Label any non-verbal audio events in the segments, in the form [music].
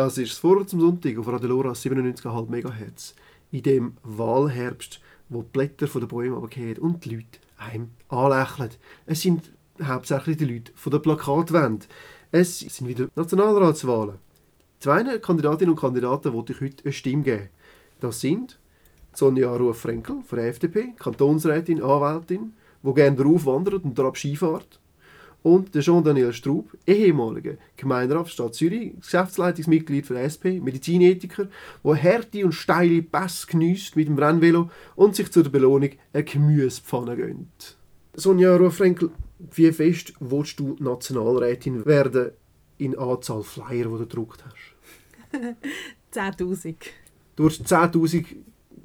Das ist das Vorwärts zum Sonntag auf Radio Lora 97,5 MHz. In dem Wahlherbst, wo die Blätter von den Bäumen runterfallen und die Leute einem anlächeln. Es sind hauptsächlich die Leute von der Plakatwand. Es sind wieder Nationalratswahlen. Zwei Kandidatinnen und Kandidaten wollte ich heute eine Stimme geben. Das sind Sonja Ruff-Frenkel von der FDP, Kantonsrätin, Anwältin, die gerne darauf wandert und darauf Skifahrt. Und der Jean-Daniel Straub, ehemaliger Gemeinderat der Stadt Zürich, Geschäftsleitungsmitglied für SP, Medizinethiker, der harte und steile Pässe geniesst mit dem Rennvelo und sich zur Belohnung eine Gemüsepfanne gönnt. Sonja Ruff-Frenkel, wie fest willst du Nationalrätin werden in Anzahl Flyer, die du gedruckt hast? [laughs] 10'000. Du hast 10'000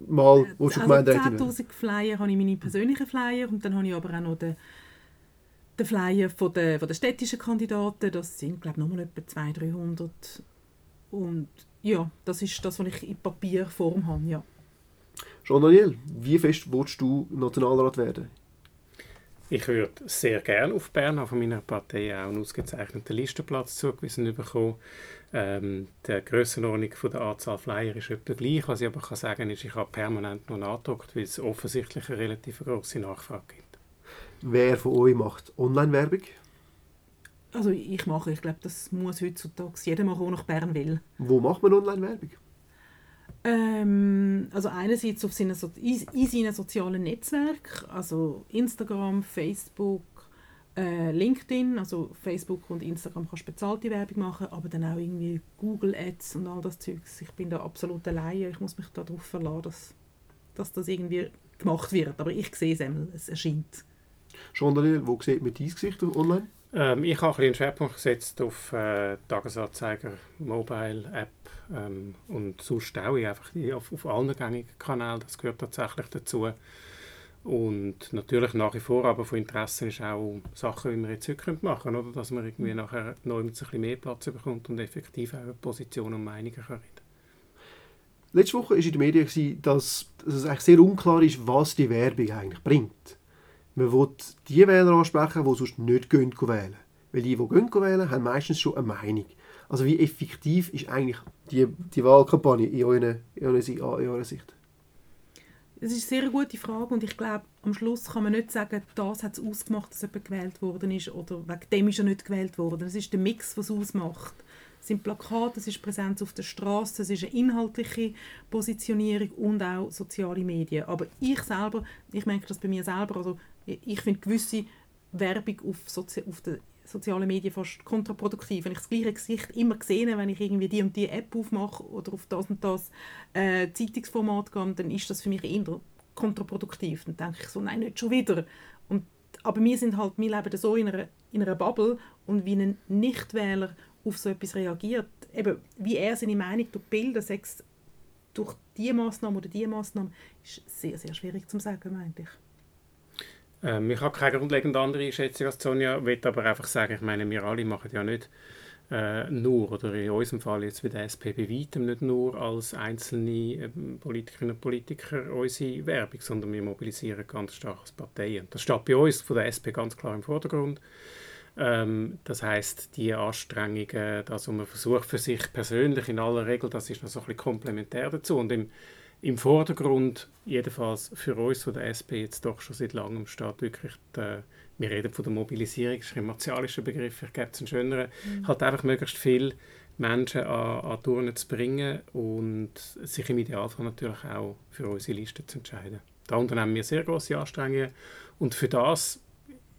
Mal wo also Gemeinderätin 10'000 Flyer habe ich meine persönlichen Flyer und dann habe ich aber auch noch den, den Flyer von den, von den städtischen Kandidaten. Das sind, glaube ich, nochmal etwa 200, 300. Und ja, das ist das, was ich in Papierform habe, ja. Jean-Daniel, wie fest willst du Nationalrat werden? Ich würde sehr gerne auf Bern von meiner Partei auch einen ausgezeichneten Listenplatz zugewiesen bekommen. Ähm, die Grössenordnung der Anzahl Flyer ist etwa gleich. Was ich aber kann sagen ist, ich habe permanent noch nachgedruckt, weil es offensichtlich eine relativ große Nachfrage gibt. Wer von euch macht Online-Werbung? Also ich mache, ich glaube, das muss heutzutage jeder machen, der nach Bern will. Wo macht man Online-Werbung? Ähm, also einerseits auf seine, in seinen sozialen Netzwerken, also Instagram, Facebook, äh, LinkedIn, also Facebook und Instagram kannst du bezahlte Werbung machen, aber dann auch irgendwie Google Ads und all das Zeugs. Ich bin da absolut alleine, ich muss mich darauf verlassen, dass, dass das irgendwie gemacht wird, aber ich sehe es, einmal, es erscheint. Schon Daniel, wo sieht man dein Gesicht online? Ähm, ich habe einen Schwerpunkt gesetzt auf äh, Tagesanzeiger, Mobile App ähm, und sonst auch einfach auf, auf allen gängigen Kanälen, das gehört tatsächlich dazu. Und natürlich nach wie vor aber von Interesse ist auch Sachen, wie wir jetzt heute machen können, oder? dass man irgendwie nachher noch ein bisschen mehr Platz bekommt und effektiv auch Positionen und Meinungen kann reden Letzte Woche war in den Medien, dass, dass es eigentlich sehr unklar ist, was die Werbung eigentlich bringt. Man will die Wähler ansprechen, die sonst nicht gehen wählen. Weil die, die gehen wählen, haben meistens schon eine Meinung. Also wie effektiv ist eigentlich die, die Wahlkampagne in eurer, in eurer Sicht? Das ist eine sehr gute Frage und ich glaube, am Schluss kann man nicht sagen, das hat es ausgemacht, dass jemand gewählt worden ist oder wegen dem ist er nicht gewählt worden. Es ist der Mix, was es ausmacht. Es sind Plakate, es ist Präsenz auf der Straße, es ist eine inhaltliche Positionierung und auch soziale Medien. Aber ich selber, ich merke das bei mir selber, also ich finde gewisse Werbung auf, Sozi auf den sozialen Medien fast kontraproduktiv. Wenn ich das gleiche Gesicht immer sehe, wenn ich irgendwie die und die App aufmache oder auf das und das äh, Zeitungsformat gehe, dann ist das für mich eher kontraproduktiv. Dann denke ich so, nein, nicht schon wieder. Und, aber wir sind halt, wir leben so in einer, in einer Bubble und wie ein Nichtwähler auf so etwas reagiert, eben wie er seine Meinung durch Bilder, sechs durch diese Massnahme oder diese Massnahme, ist sehr, sehr schwierig zu sagen, meinte ich. Ähm, ich habe keine grundlegend andere Einschätzung als Sonja, will aber einfach sagen, ich meine, wir alle machen ja nicht äh, nur, oder in unserem Fall jetzt wie der SP bei weitem nicht nur als einzelne äh, Politikerinnen und Politiker unsere Werbung, sondern wir mobilisieren ganz stark als Parteien. Das steht bei uns von der SP ganz klar im Vordergrund. Ähm, das heißt, die Anstrengungen, das, was man versucht für sich persönlich in aller Regel, das ist noch so ein bisschen komplementär dazu. Und im im Vordergrund, jedenfalls für uns von der SP jetzt doch schon seit langem, steht wirklich, die, wir reden von der Mobilisierung, das ist ein martialischer Begriff, ich gebe es einen schöneren, mhm. halt einfach möglichst viele Menschen an, an Touren zu bringen und sich im Idealfall natürlich auch für unsere Liste zu entscheiden. Da unternehmen wir sehr große Anstrengungen und für das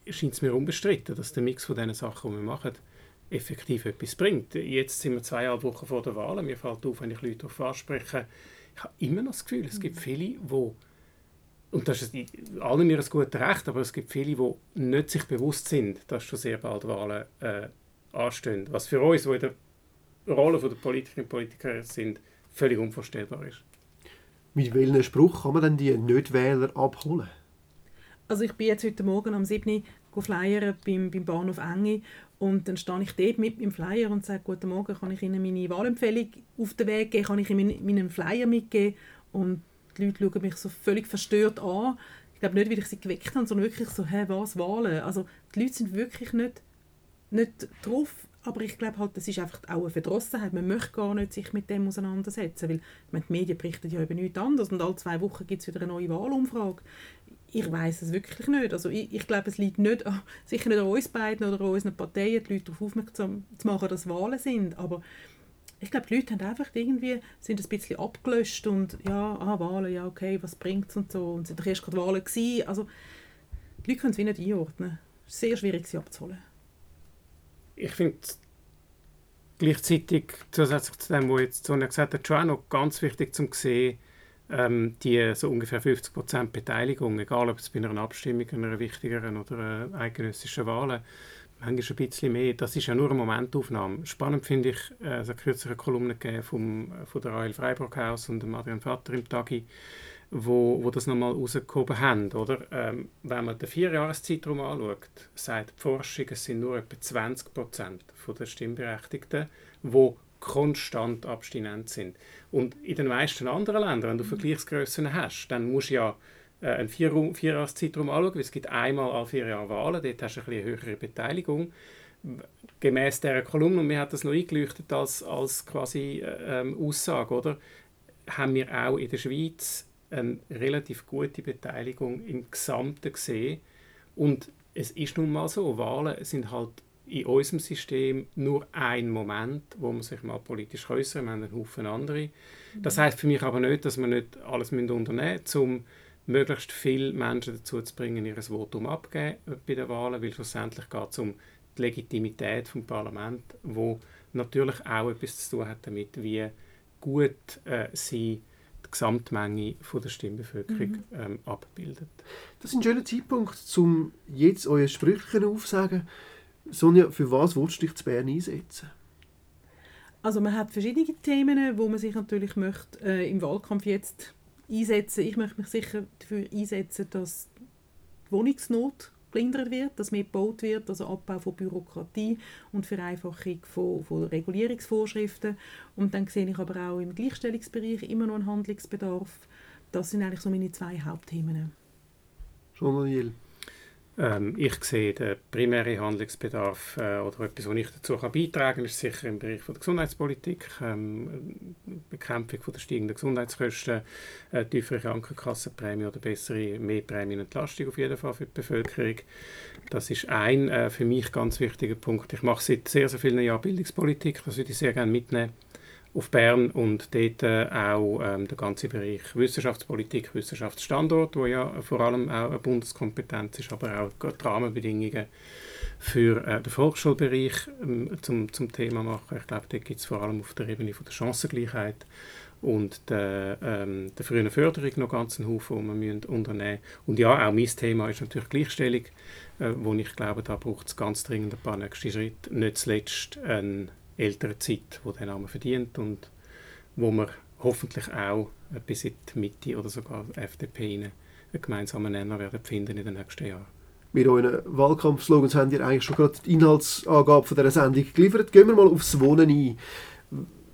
scheint es mir unbestritten, dass der Mix von diesen Sachen, die wir machen, effektiv etwas bringt. Jetzt sind wir zweieinhalb Wochen vor der Wahl. Mir fällt auf, wenn ich Leute darauf anspreche, ich habe immer noch das Gefühl, es gibt viele, die und das ist allen ihr ein gutes Recht, aber es gibt viele, die nicht sich bewusst sind, dass schon sehr bald Wahlen äh, anstehen. Was für uns, die in der Rolle der Politikerinnen und Politiker sind, völlig unvorstellbar ist. Mit welchem Spruch kann man denn die Nicht-Wähler abholen? Also ich bin jetzt heute Morgen am 7. flyern beim, beim Bahnhof Enge und dann stehe ich dort mit meinem Flyer und sage, guten Morgen, kann ich Ihnen meine Wahlempfehlung auf den Weg geben, kann ich Ihnen meinen Flyer mitgeben? Und die Leute schauen mich so völlig verstört an. Ich glaube nicht, weil ich sie geweckt habe, sondern wirklich so, hä, was, Wahlen? Also die Leute sind wirklich nicht, nicht drauf. aber ich glaube halt, das ist einfach auch eine Verdrossenheit. Man möchte gar nicht sich mit dem auseinandersetzen, weil meine, die Medien berichten ja über nichts anderes und alle zwei Wochen gibt es wieder eine neue Wahlumfrage. Ich weiß es wirklich nicht. Also ich, ich glaube, es liegt nicht, [laughs] sicher nicht an uns beiden oder an unseren Parteien, die Leute darauf aufmerksam zu machen, dass Wahlen sind, aber ich glaube, die Leute haben einfach irgendwie, sind ein bisschen abgelöscht und ja, ah, Wahlen, ja, okay, was bringt es und so. Und sind doch erst gerade Wahlen gewesen. Also, die Leute können es nicht einordnen. Es ist sehr schwierig, sie abzuholen. Ich finde gleichzeitig, zusätzlich zu dem, was jetzt Sonja gesagt hat, schon auch noch ganz wichtig zu sehen, ähm, die so ungefähr 50% Beteiligung, egal ob es bei einer Abstimmung, einer wichtigeren oder äh, eidgenössischen Wahl manchmal ein bisschen mehr. Das ist ja nur eine Momentaufnahme. Spannend finde ich, äh, es hat kürzlich eine Kolumne vom, von der Rahel Freiburghaus und dem Adrian Vater im Tagi, wo, wo das nochmal rausgehoben haben. Oder? Ähm, wenn man den Vierjahreszeitraum anschaut, sagt die Forschung, es sind nur etwa 20 Prozent der Stimmberechtigten, die konstant abstinent sind. Und in den meisten anderen Ländern, wenn du Vergleichsgrößen hast, dann musst du ja äh, einen Vier Vierjahreszeitraum anschauen, weil es gibt einmal alle vier Jahre Wahlen, dort hast du eine höhere Beteiligung. Gemäß dieser Kolumne, und mir hat das noch eingeleuchtet als, als quasi äh, ähm, Aussage, oder? haben wir auch in der Schweiz eine relativ gute Beteiligung im Gesamten gesehen. Und es ist nun mal so, Wahlen sind halt in unserem System nur ein Moment, wo man sich mal politisch äußern kann. Wir haben einen Haufen andere. Das heißt für mich aber nicht, dass wir nicht alles unternehmen müssen, um möglichst viele Menschen dazu zu bringen, ihr Votum abzugeben bei den Wahlen, weil schlussendlich geht es um die Legitimität des Parlaments, wo natürlich auch etwas zu tun hat damit, wie gut äh, sie die Gesamtmenge von der Stimmbevölkerung mhm. ähm, abbildet. Das ist ein schöner Zeitpunkt, um jetzt euer Sprüche aufzusagen. Sonja, für was willst du dich zu Bern einsetzen? Also man hat verschiedene Themen, wo man sich natürlich möchte, äh, im Wahlkampf jetzt einsetzen. Ich möchte mich sicher dafür einsetzen, dass die Wohnungsnot gelindert wird, dass mehr gebaut wird, also Abbau von Bürokratie und Vereinfachung von, von Regulierungsvorschriften. Und dann sehe ich aber auch im Gleichstellungsbereich immer noch einen Handlungsbedarf. Das sind eigentlich so meine zwei Hauptthemen. Jean-Daniel. Ähm, ich sehe den primären Handlungsbedarf äh, oder etwas, was ich dazu kann beitragen kann, ist sicher im Bereich von der Gesundheitspolitik, ähm, Bekämpfung von der steigenden Gesundheitskosten, äh, tiefere Krankenkassenprämie oder bessere Mehrprämienentlastung auf jeden Fall für die Bevölkerung. Das ist ein äh, für mich ganz wichtiger Punkt. Ich mache seit sehr, sehr vielen Jahren Bildungspolitik, das würde ich sehr gerne mitnehmen auf Bern und dort äh, auch ähm, der ganze Bereich Wissenschaftspolitik, Wissenschaftsstandort, wo ja vor allem auch eine Bundeskompetenz ist, aber auch die Rahmenbedingungen für äh, den Volksschulbereich ähm, zum, zum Thema machen. Ich glaube, dort gibt es vor allem auf der Ebene von der Chancengleichheit und der, ähm, der frühen Förderung noch ganz einen Haufen, die wir unternehmen müssen. Und ja, auch mein Thema ist natürlich Gleichstellung, äh, wo ich glaube, da braucht es ganz dringend ein paar nächste Schritte. Nicht zuletzt ein ältere Zeit, die den Namen verdient und wo wir hoffentlich auch bis in die Mitte oder sogar die FDP einen gemeinsamen Nenner werden finden in den nächsten Jahren. Mit euren Wahlkampfslogans habt ihr eigentlich schon gerade die Inhaltsangabe von dieser Sendung geliefert. Gehen wir mal aufs Wohnen ein.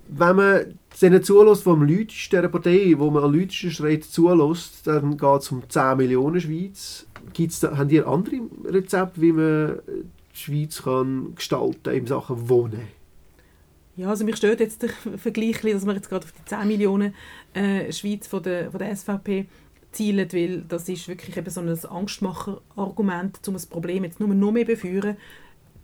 Wenn man denen zulässt, die am lautesten dieser Partei, wo man am lautesten schreit, zulässt, dann geht es um 10 Millionen Schweiz. Gibt's da, habt ihr andere Rezepte, wie man die Schweiz kann gestalten in Sachen Wohnen? Ja, also mich stört jetzt der [laughs] Vergleich, dass wir jetzt gerade auf die 10 Millionen äh, Schweiz von der, von der SVP zielen, weil das ist wirklich eben so ein Angstmacher-Argument, um das Problem jetzt nur noch mehr beführen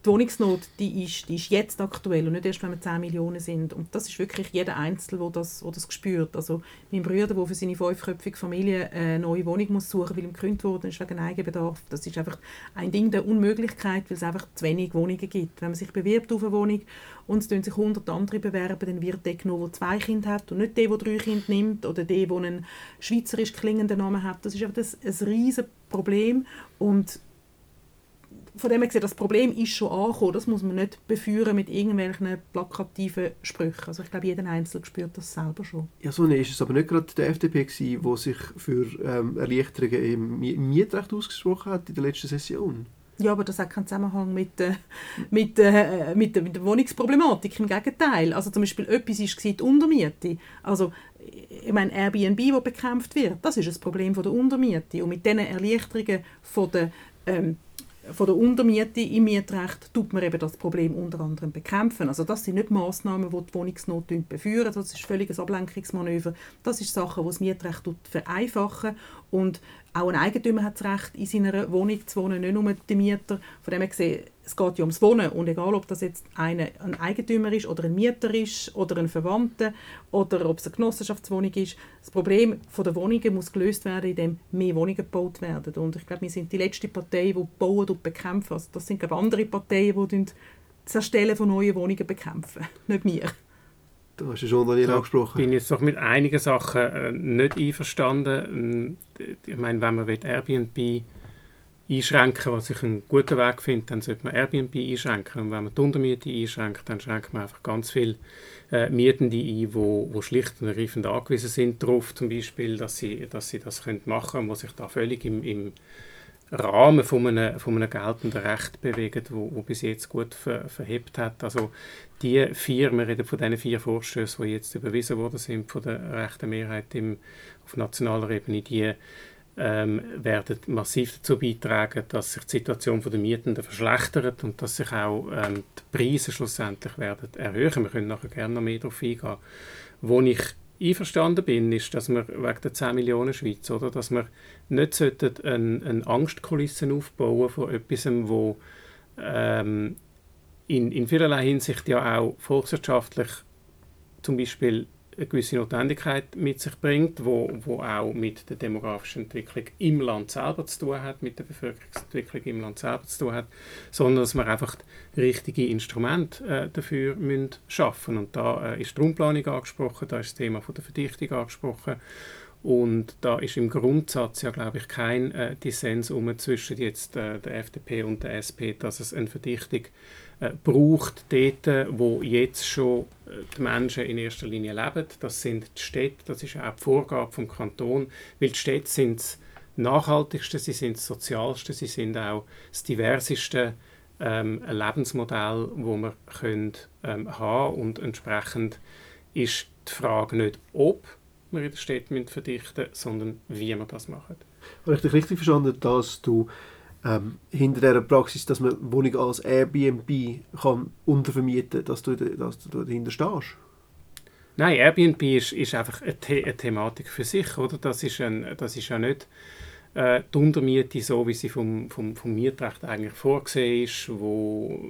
die Wohnungsnot die ist, die ist jetzt aktuell und nicht erst, wenn wir 10 Millionen sind. Und das ist wirklich jeder Einzelne, der das, der das spürt. Also mein Bruder, der für seine fünfköpfige Familie eine neue Wohnung muss suchen weil ihm gekündigt worden ist wegen Eigenbedarf. Das ist einfach ein Ding der Unmöglichkeit, weil es einfach zu wenig Wohnungen gibt. Wenn man sich bewirbt auf eine Wohnung und es sich 100 andere bewerben, dann wird der genommen, der zwei Kinder hat und nicht der, der drei Kinder nimmt oder der, der einen schweizerisch klingenden Namen hat. Das ist einfach das, ein riesiges Problem und von dem her gesehen, das Problem ist schon angekommen. Das muss man nicht beführen mit irgendwelchen plakativen Sprüchen. Also ich glaube, jeder Einzelne spürt das selber schon. Ja, so ist es aber nicht gerade der FDP gewesen, wo sich für ähm, Erleichterungen im Mietrecht ausgesprochen hat in der letzten Session. Ja, aber das hat keinen Zusammenhang mit, äh, mit, äh, mit, der, mit der Wohnungsproblematik. Im Gegenteil. Also zum Beispiel etwas war die Untermiete. Also ich meine, Airbnb, das bekämpft wird, das ist das Problem von der Untermiete. Und mit diesen Erleichterungen von der ähm, von der Untermiete im Mietrecht tut man eben das Problem unter anderem bekämpfen. Also das sind nicht Massnahmen, die die Wohnungsnot befeuern. Das ist völlig ein Ablenkungsmanöver. Das ist Sachen, die das Mietrecht vereinfachen und auch ein Eigentümer hat das Recht, in seiner Wohnung zu wohnen, nicht nur der Mieter. Von dem her gesehen, es geht ja ums Wohnen und egal, ob das jetzt eine, ein Eigentümer ist oder ein Mieter ist oder ein Verwandter oder ob es eine Genossenschaftswohnung ist, das Problem der Wohnungen muss gelöst werden, indem mehr Wohnungen gebaut werden. Und ich glaube, wir sind die letzte Partei, die bauen und bekämpfen. Also das sind glaube andere Parteien, die das Erstellen von neuen Wohnungen bekämpfen, [laughs] nicht wir. Du hast ja schon Daniel angesprochen. Ich bin jetzt doch mit einigen Sachen äh, nicht einverstanden. Ich meine, wenn man Airbnb einschränken was ich einen guten Weg finde, dann sollte man Airbnb einschränken. Und wenn man die Untermiete einschränkt, dann schränkt man einfach ganz viele äh, Mietende ein, wo, wo schlicht und ergreifend angewiesen sind darauf, zum Beispiel, dass sie, dass sie das können machen können, was sich da völlig im, im Rahmen von einem, von einem geltenden Recht bewegen, wo, wo bis jetzt gut ver, verhebt hat. Also die vier, wir reden von diesen vier Vorstößen, die jetzt überwiesen worden sind von der rechten Mehrheit im, auf nationaler Ebene, die ähm, werden massiv dazu beitragen, dass sich die Situation der Mietenden verschlechtert und dass sich auch ähm, die Preise schlussendlich werden erhöhen. Wir können nachher gerne noch mehr darauf eingehen. Wo ich einverstanden bin, ist, dass wir wegen der 10 Millionen Schweiz, oder, dass wir nicht eine, eine Angstkulisse aufbauen von etwas, wo ähm, in, in vielerlei Hinsicht ja auch volkswirtschaftlich zum Beispiel eine gewisse Notwendigkeit mit sich bringt, wo, wo auch mit der demografischen Entwicklung im Land selber zu tun hat, mit der Bevölkerungsentwicklung im Land selber zu tun hat, sondern dass wir einfach richtige Instrumente äh, dafür müssen schaffen. Und da äh, ist die Raumplanung angesprochen, da ist das Thema von der Verdichtung angesprochen. Und da ist im Grundsatz ja, glaube ich, kein äh, Dissens um zwischen jetzt äh, der FDP und der SP, dass es eine Verdichtung äh, braucht, dort, wo jetzt schon äh, die Menschen in erster Linie leben. Das sind die Städte, das ist auch die Vorgabe vom Kanton, weil die Städte sind das nachhaltigste, sie sind das sozialste, sie sind auch das diverseste ähm, Lebensmodell, wo wir können, ähm, haben und entsprechend ist die Frage nicht, ob wir in der Stadt verdichten müssen, sondern wie wir das machen. Habe ich dich richtig verstanden, dass du ähm, hinter dieser Praxis, dass man Wohnungen als Airbnb kann untervermieten kann, dass du, du dahinter stehst? Nein, Airbnb ist, ist einfach eine, The eine, Thematik für sich. Oder? Das, ist ein, das ist ja nicht äh, die Untermiete, so wie sie vom, vom, vom Mietrecht eigentlich vorgesehen ist, wo,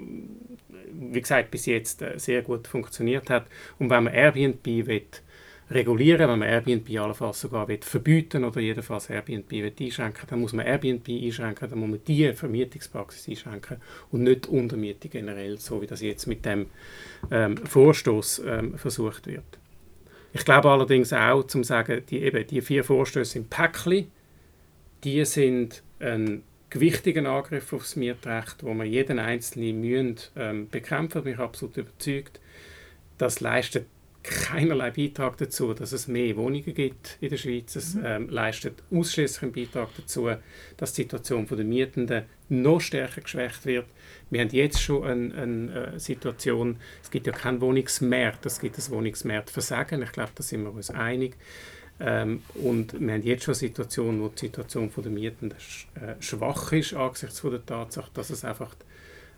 wie gesagt, bis jetzt äh, sehr gut funktioniert hat. Und wenn man Airbnb will, regulieren, wenn man Airbnb allenfalls sogar will verbieten oder jedenfalls Airbnb will einschränken, dann muss man Airbnb einschränken, dann muss man die Vermietungspraxis einschränken und nicht Untermiete generell, so wie das jetzt mit dem ähm, Vorstoß ähm, versucht wird. Ich glaube allerdings auch, zum sagen, die, eben, die vier Vorstöße sind Päckchen, die sind ein gewichtiger Angriff aufs Mietrecht, wo man jeden einzelnen müssen, ähm, bekämpfen. Bin ich absolut überzeugt. Das leistet keinerlei Beitrag dazu, dass es mehr Wohnungen gibt in der Schweiz. Es mhm. ähm, leistet ausschließlich einen Beitrag dazu, dass die Situation der Mietenden noch stärker geschwächt wird. Wir haben jetzt schon eine, eine äh, Situation, es gibt ja kein Wohnungsmarkt, es gibt ein Wohnungsmarktversagen. Ich glaube, da sind wir uns einig. Ähm, und wir haben jetzt schon eine Situation, wo die Situation der Mietenden sch äh, schwach ist, angesichts von der Tatsache, dass es einfach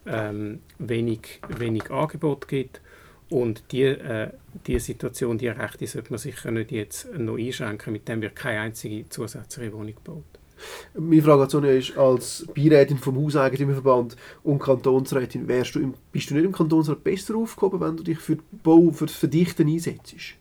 ähm, wenig, wenig Angebot gibt. Und diese äh, die Situation, die Rechte sollte man sicher nicht jetzt noch einschränken, mit dem wird keine einzige zusätzliche Wohnung gebaut. Meine Frage an Sonja ist, als Beirätin vom Hauseigentümerverband und Kantonsrätin, wärst du im, bist du nicht im Kantonsrat besser aufgehoben, wenn du dich für Bau, für das Verdichten einsetzt?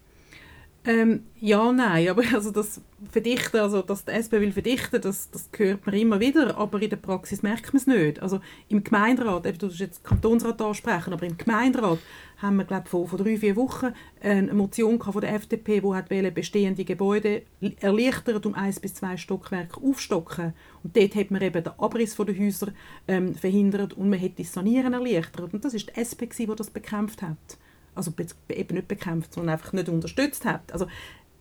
Ähm, ja, nein, aber [laughs] also das Verdichten, also dass die SP will verdichten, das, das hört man immer wieder, aber in der Praxis merkt man es nicht. Also im Gemeinderat, eben, du musst jetzt Kantonsrat ansprechen, aber im Gemeinderat haben wir, glaube vor, vor drei, vier Wochen eine Motion von der FDP, die hat bestehende Gebäude erleichtert um eins bis zwei Stockwerke aufstocken. Und dort hat man eben den Abriss der Häuser ähm, verhindert und man hat das Sanieren erleichtert. Und das ist die SP, die das bekämpft hat also eben nicht bekämpft, sondern einfach nicht unterstützt hat. Also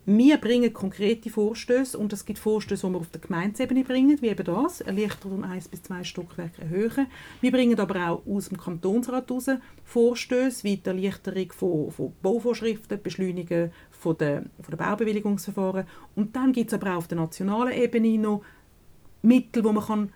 wir bringen konkrete Vorstöße und es gibt Vorstöße, die wir auf der Gemeindeebene bringen, wie eben das, erleichtert um eins bis zwei Stockwerke erhöhen. Wir bringen aber auch aus dem Kantonsrat heraus Vorstöße, wie die Erleichterung von, von Bauvorschriften, Beschleunigen von der, von der Baubewilligungsverfahren. Und dann gibt es aber auch auf der nationalen Ebene noch Mittel, wo man kann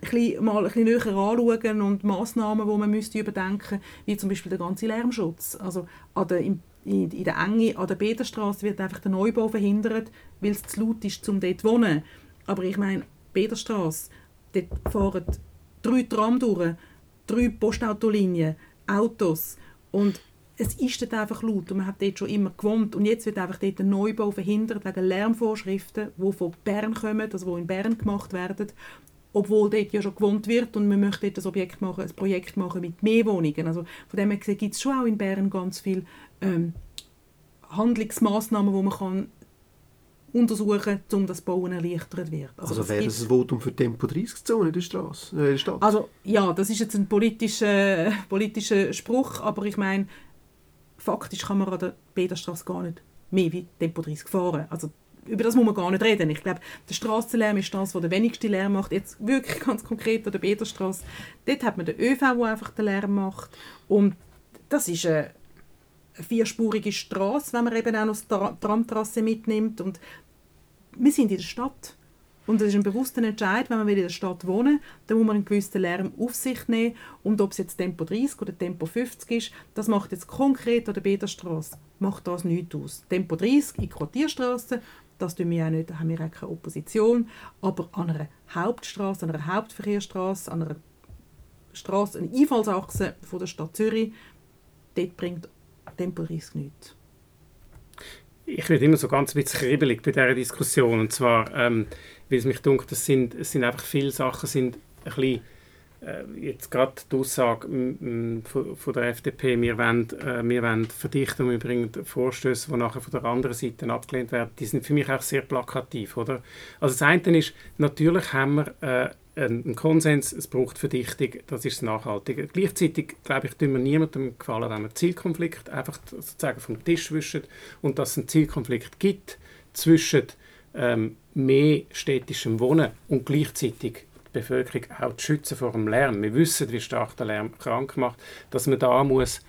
bisschen, mal ein bisschen näher anschauen und Massnahmen, die man müsste überdenken wie zum Beispiel der ganze Lärmschutz. Also an der, in, in der Enge an der Bederstraße wird einfach der Neubau verhindert, weil es zu laut ist, um dort zu wohnen. Aber ich meine, Bederstraße, dort fahren drei Tram durch, drei Postautolinien, Autos und es ist dort einfach laut und man hat dort schon immer gewohnt und jetzt wird einfach dort ein Neubau verhindert wegen Lärmvorschriften, die von Bern kommen, also die in Bern gemacht werden, obwohl dort ja schon gewohnt wird und man möchte dort ein, Objekt machen, ein Projekt machen mit mehr Wohnungen. Also von dem her gibt es schon auch in Bern ganz viele ähm, Handlungsmaßnahmen, die man kann untersuchen, um das Bauen erleichtert wird. Also, also wäre das ein Votum für Tempo 30-Zone in der Straße, äh, in der Stadt? Also ja, das ist jetzt ein politischer, [laughs] politischer Spruch, aber ich meine, faktisch kann man an der Bederstraße gar nicht mehr wie Tempo 30 fahren. Also über das muss man gar nicht reden. Ich glaube, der Strassenlärm ist das, was der wenigste Lärm macht. Jetzt wirklich [laughs] ganz konkret an der Bederstraße. Dort hat man den ÖV, der einfach den Lärm macht. Und das ist eine vierspurige Straße, wenn man eben auch noch die Tramtrasse mitnimmt. Und wir sind in der Stadt. Und das ist ein bewusster Entscheid, wenn man in der Stadt wohnen dann muss man einen gewissen Lärm auf sich nehmen. Und ob es jetzt Tempo 30 oder Tempo 50 ist, das macht jetzt konkret an der Bederstraße macht das nichts aus. Tempo 30 in Quartierstraße, das tun wir auch nicht, da haben wir auch keine Opposition. Aber an einer Hauptstraße, an einer Hauptverkehrsstraße, an einer Straße, eine Einfallsachse von der Stadt Zürich, dort bringt Tempo 30 nichts ich werde immer so ganz ein bisschen kribbelig bei dieser Diskussion. Und zwar, ähm, weil es mich dunkt, es sind, es sind einfach viele Sachen, sind ein bisschen, jetzt gerade die Aussage von, der FDP, wir wollen, äh, wir wollen verdichten und wir bringen Vorstöße, die nachher von der anderen Seite abgelehnt werden, die sind für mich auch sehr plakativ. Oder? Also das eine ist, natürlich haben wir äh, ein Konsens, es braucht Verdichtung, das ist das Nachhaltige. Gleichzeitig, glaube ich, tun wir niemandem gefallen, wenn man Zielkonflikt einfach sozusagen vom Tisch wischen und dass es einen Zielkonflikt gibt zwischen ähm, mehr städtischem Wohnen und gleichzeitig die Bevölkerung auch zu schützen vor dem Lärm. Wir wissen, wie stark der Lärm krank macht, dass man da muss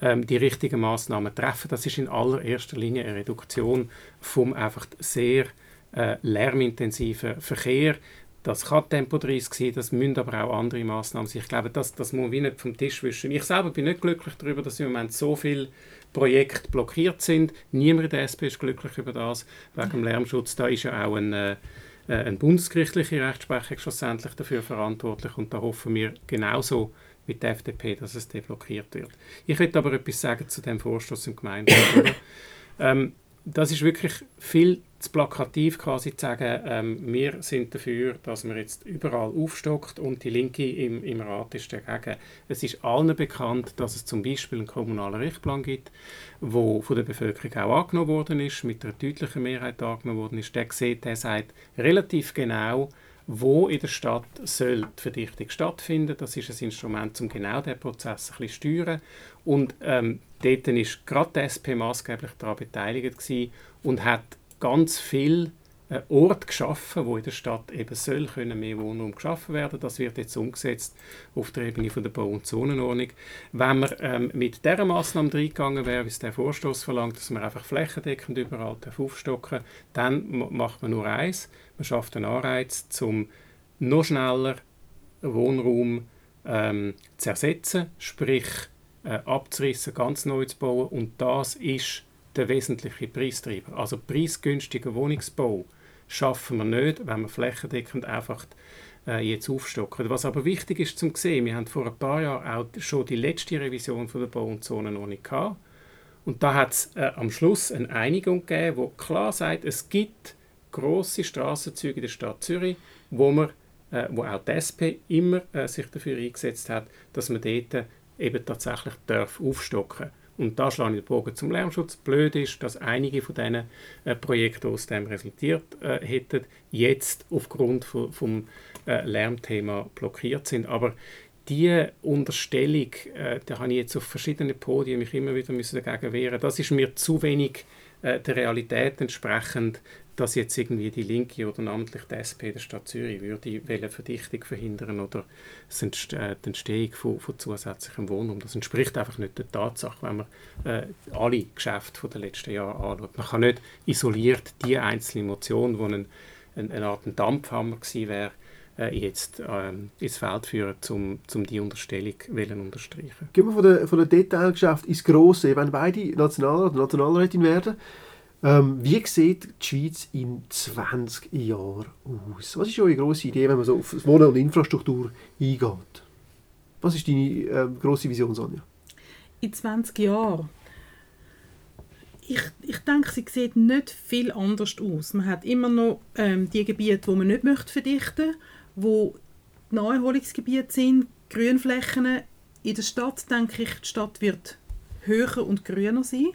ähm, die richtigen Maßnahmen treffen. Das ist in allererster Linie eine Reduktion vom einfach sehr äh, lärmintensiven Verkehr das kann Tempo 30 sein, das müssen aber auch andere Massnahmen sein. Ich glaube, das, das muss man nicht vom Tisch wischen. Ich selber bin nicht glücklich darüber, dass im Moment so viele Projekte blockiert sind. Niemand in der SP ist glücklich über das, wegen dem Lärmschutz. Da ist ja auch ein, äh, eine bundesgerichtliche Rechtsprechung schlussendlich dafür verantwortlich und da hoffen wir genauso mit der FDP, dass es deblockiert wird. Ich möchte aber etwas sagen zu dem Vorstoß im Gemeinderat. [coughs] ähm, das ist wirklich viel zu plakativ quasi zu sagen, ähm, wir sind dafür, dass man jetzt überall aufstockt und die Linke im, im Rat ist dagegen. Es ist allen bekannt, dass es zum Beispiel einen kommunalen Richtplan gibt, wo von der Bevölkerung auch angenommen worden ist, mit einer deutlichen Mehrheit angenommen worden ist. Der sieht, der sagt relativ genau, wo in der Stadt soll die Verdichtung stattfinden. Das ist ein Instrument, um genau diesen Prozess ein bisschen zu steuern. Und ähm, dort war gerade die SP maßgeblich daran beteiligt und hat ganz viel äh, Ort geschaffen, wo in der Stadt eben soll können mehr Wohnraum geschaffen werden. Das wird jetzt umgesetzt auf der Ebene von der Bau- und Zonenordnung. Wenn man ähm, mit dieser Maßnahme reingegangen wäre, wie es der Vorstoß verlangt, dass man einfach flächendeckend überall aufstocken dann macht man nur eins, man schafft einen Anreiz, zum noch schneller Wohnraum ähm, zu ersetzen, sprich äh, abzurissen, ganz neu zu bauen und das ist der wesentliche Preistreiber. Also preisgünstiger Wohnungsbau schaffen wir nicht, wenn wir flächendeckend einfach äh, jetzt aufstocken. Was aber wichtig ist zum sehen, wir haben vor ein paar Jahren auch schon die letzte Revision von der Bau- und Zonenordnung gehabt. Und da hat es äh, am Schluss eine Einigung gegeben, wo klar sagt, es gibt große Straßenzüge in der Stadt Zürich, wo man äh, wo auch die SP immer äh, sich dafür eingesetzt hat, dass man dort eben tatsächlich darf aufstocken darf. Und da schlage ich den Bogen zum Lärmschutz. Blöd ist, dass einige von diesen äh, Projekten, die aus dem resultiert äh, hätten, jetzt aufgrund von, vom äh, Lärmthema blockiert sind. Aber diese Unterstellung, äh, da habe ich jetzt auf verschiedenen Podien mich immer wieder müssen dagegen wehren. Das ist mir zu wenig äh, der Realität entsprechend, dass jetzt irgendwie die Linke oder namentlich die SP der Stadt Zürich würde eine Verdichtung verhindern oder äh, die Entstehung von, von zusätzlichem Wohnraum. Das entspricht einfach nicht der Tatsache, wenn man äh, alle Geschäfte der letzten Jahre anschaut. Man kann nicht isoliert die einzelne Motion, die ein, ein, eine Art Dampfhammer gewesen wäre, äh, jetzt äh, ins Feld führen, um zum die Unterstellung zu unterstreichen. Gehen wir von der, von der Detailgeschäft ins Grosse. Wenn beide Nationalrat und Nationalrätin werden, ähm, wie sieht die Schweiz in 20 Jahren aus? Was ist eure grosse Idee, wenn man so auf Wohnen und Infrastruktur eingeht? Was ist deine äh, grosse Vision, Sonja? In 20 Jahren? Ich, ich denke, sie sieht nicht viel anders aus. Man hat immer noch ähm, die Gebiete, die man nicht möchte verdichten möchte, wo Naherholungsgebiete sind, Grünflächen. In der Stadt denke ich, die Stadt wird höher und grüner sein.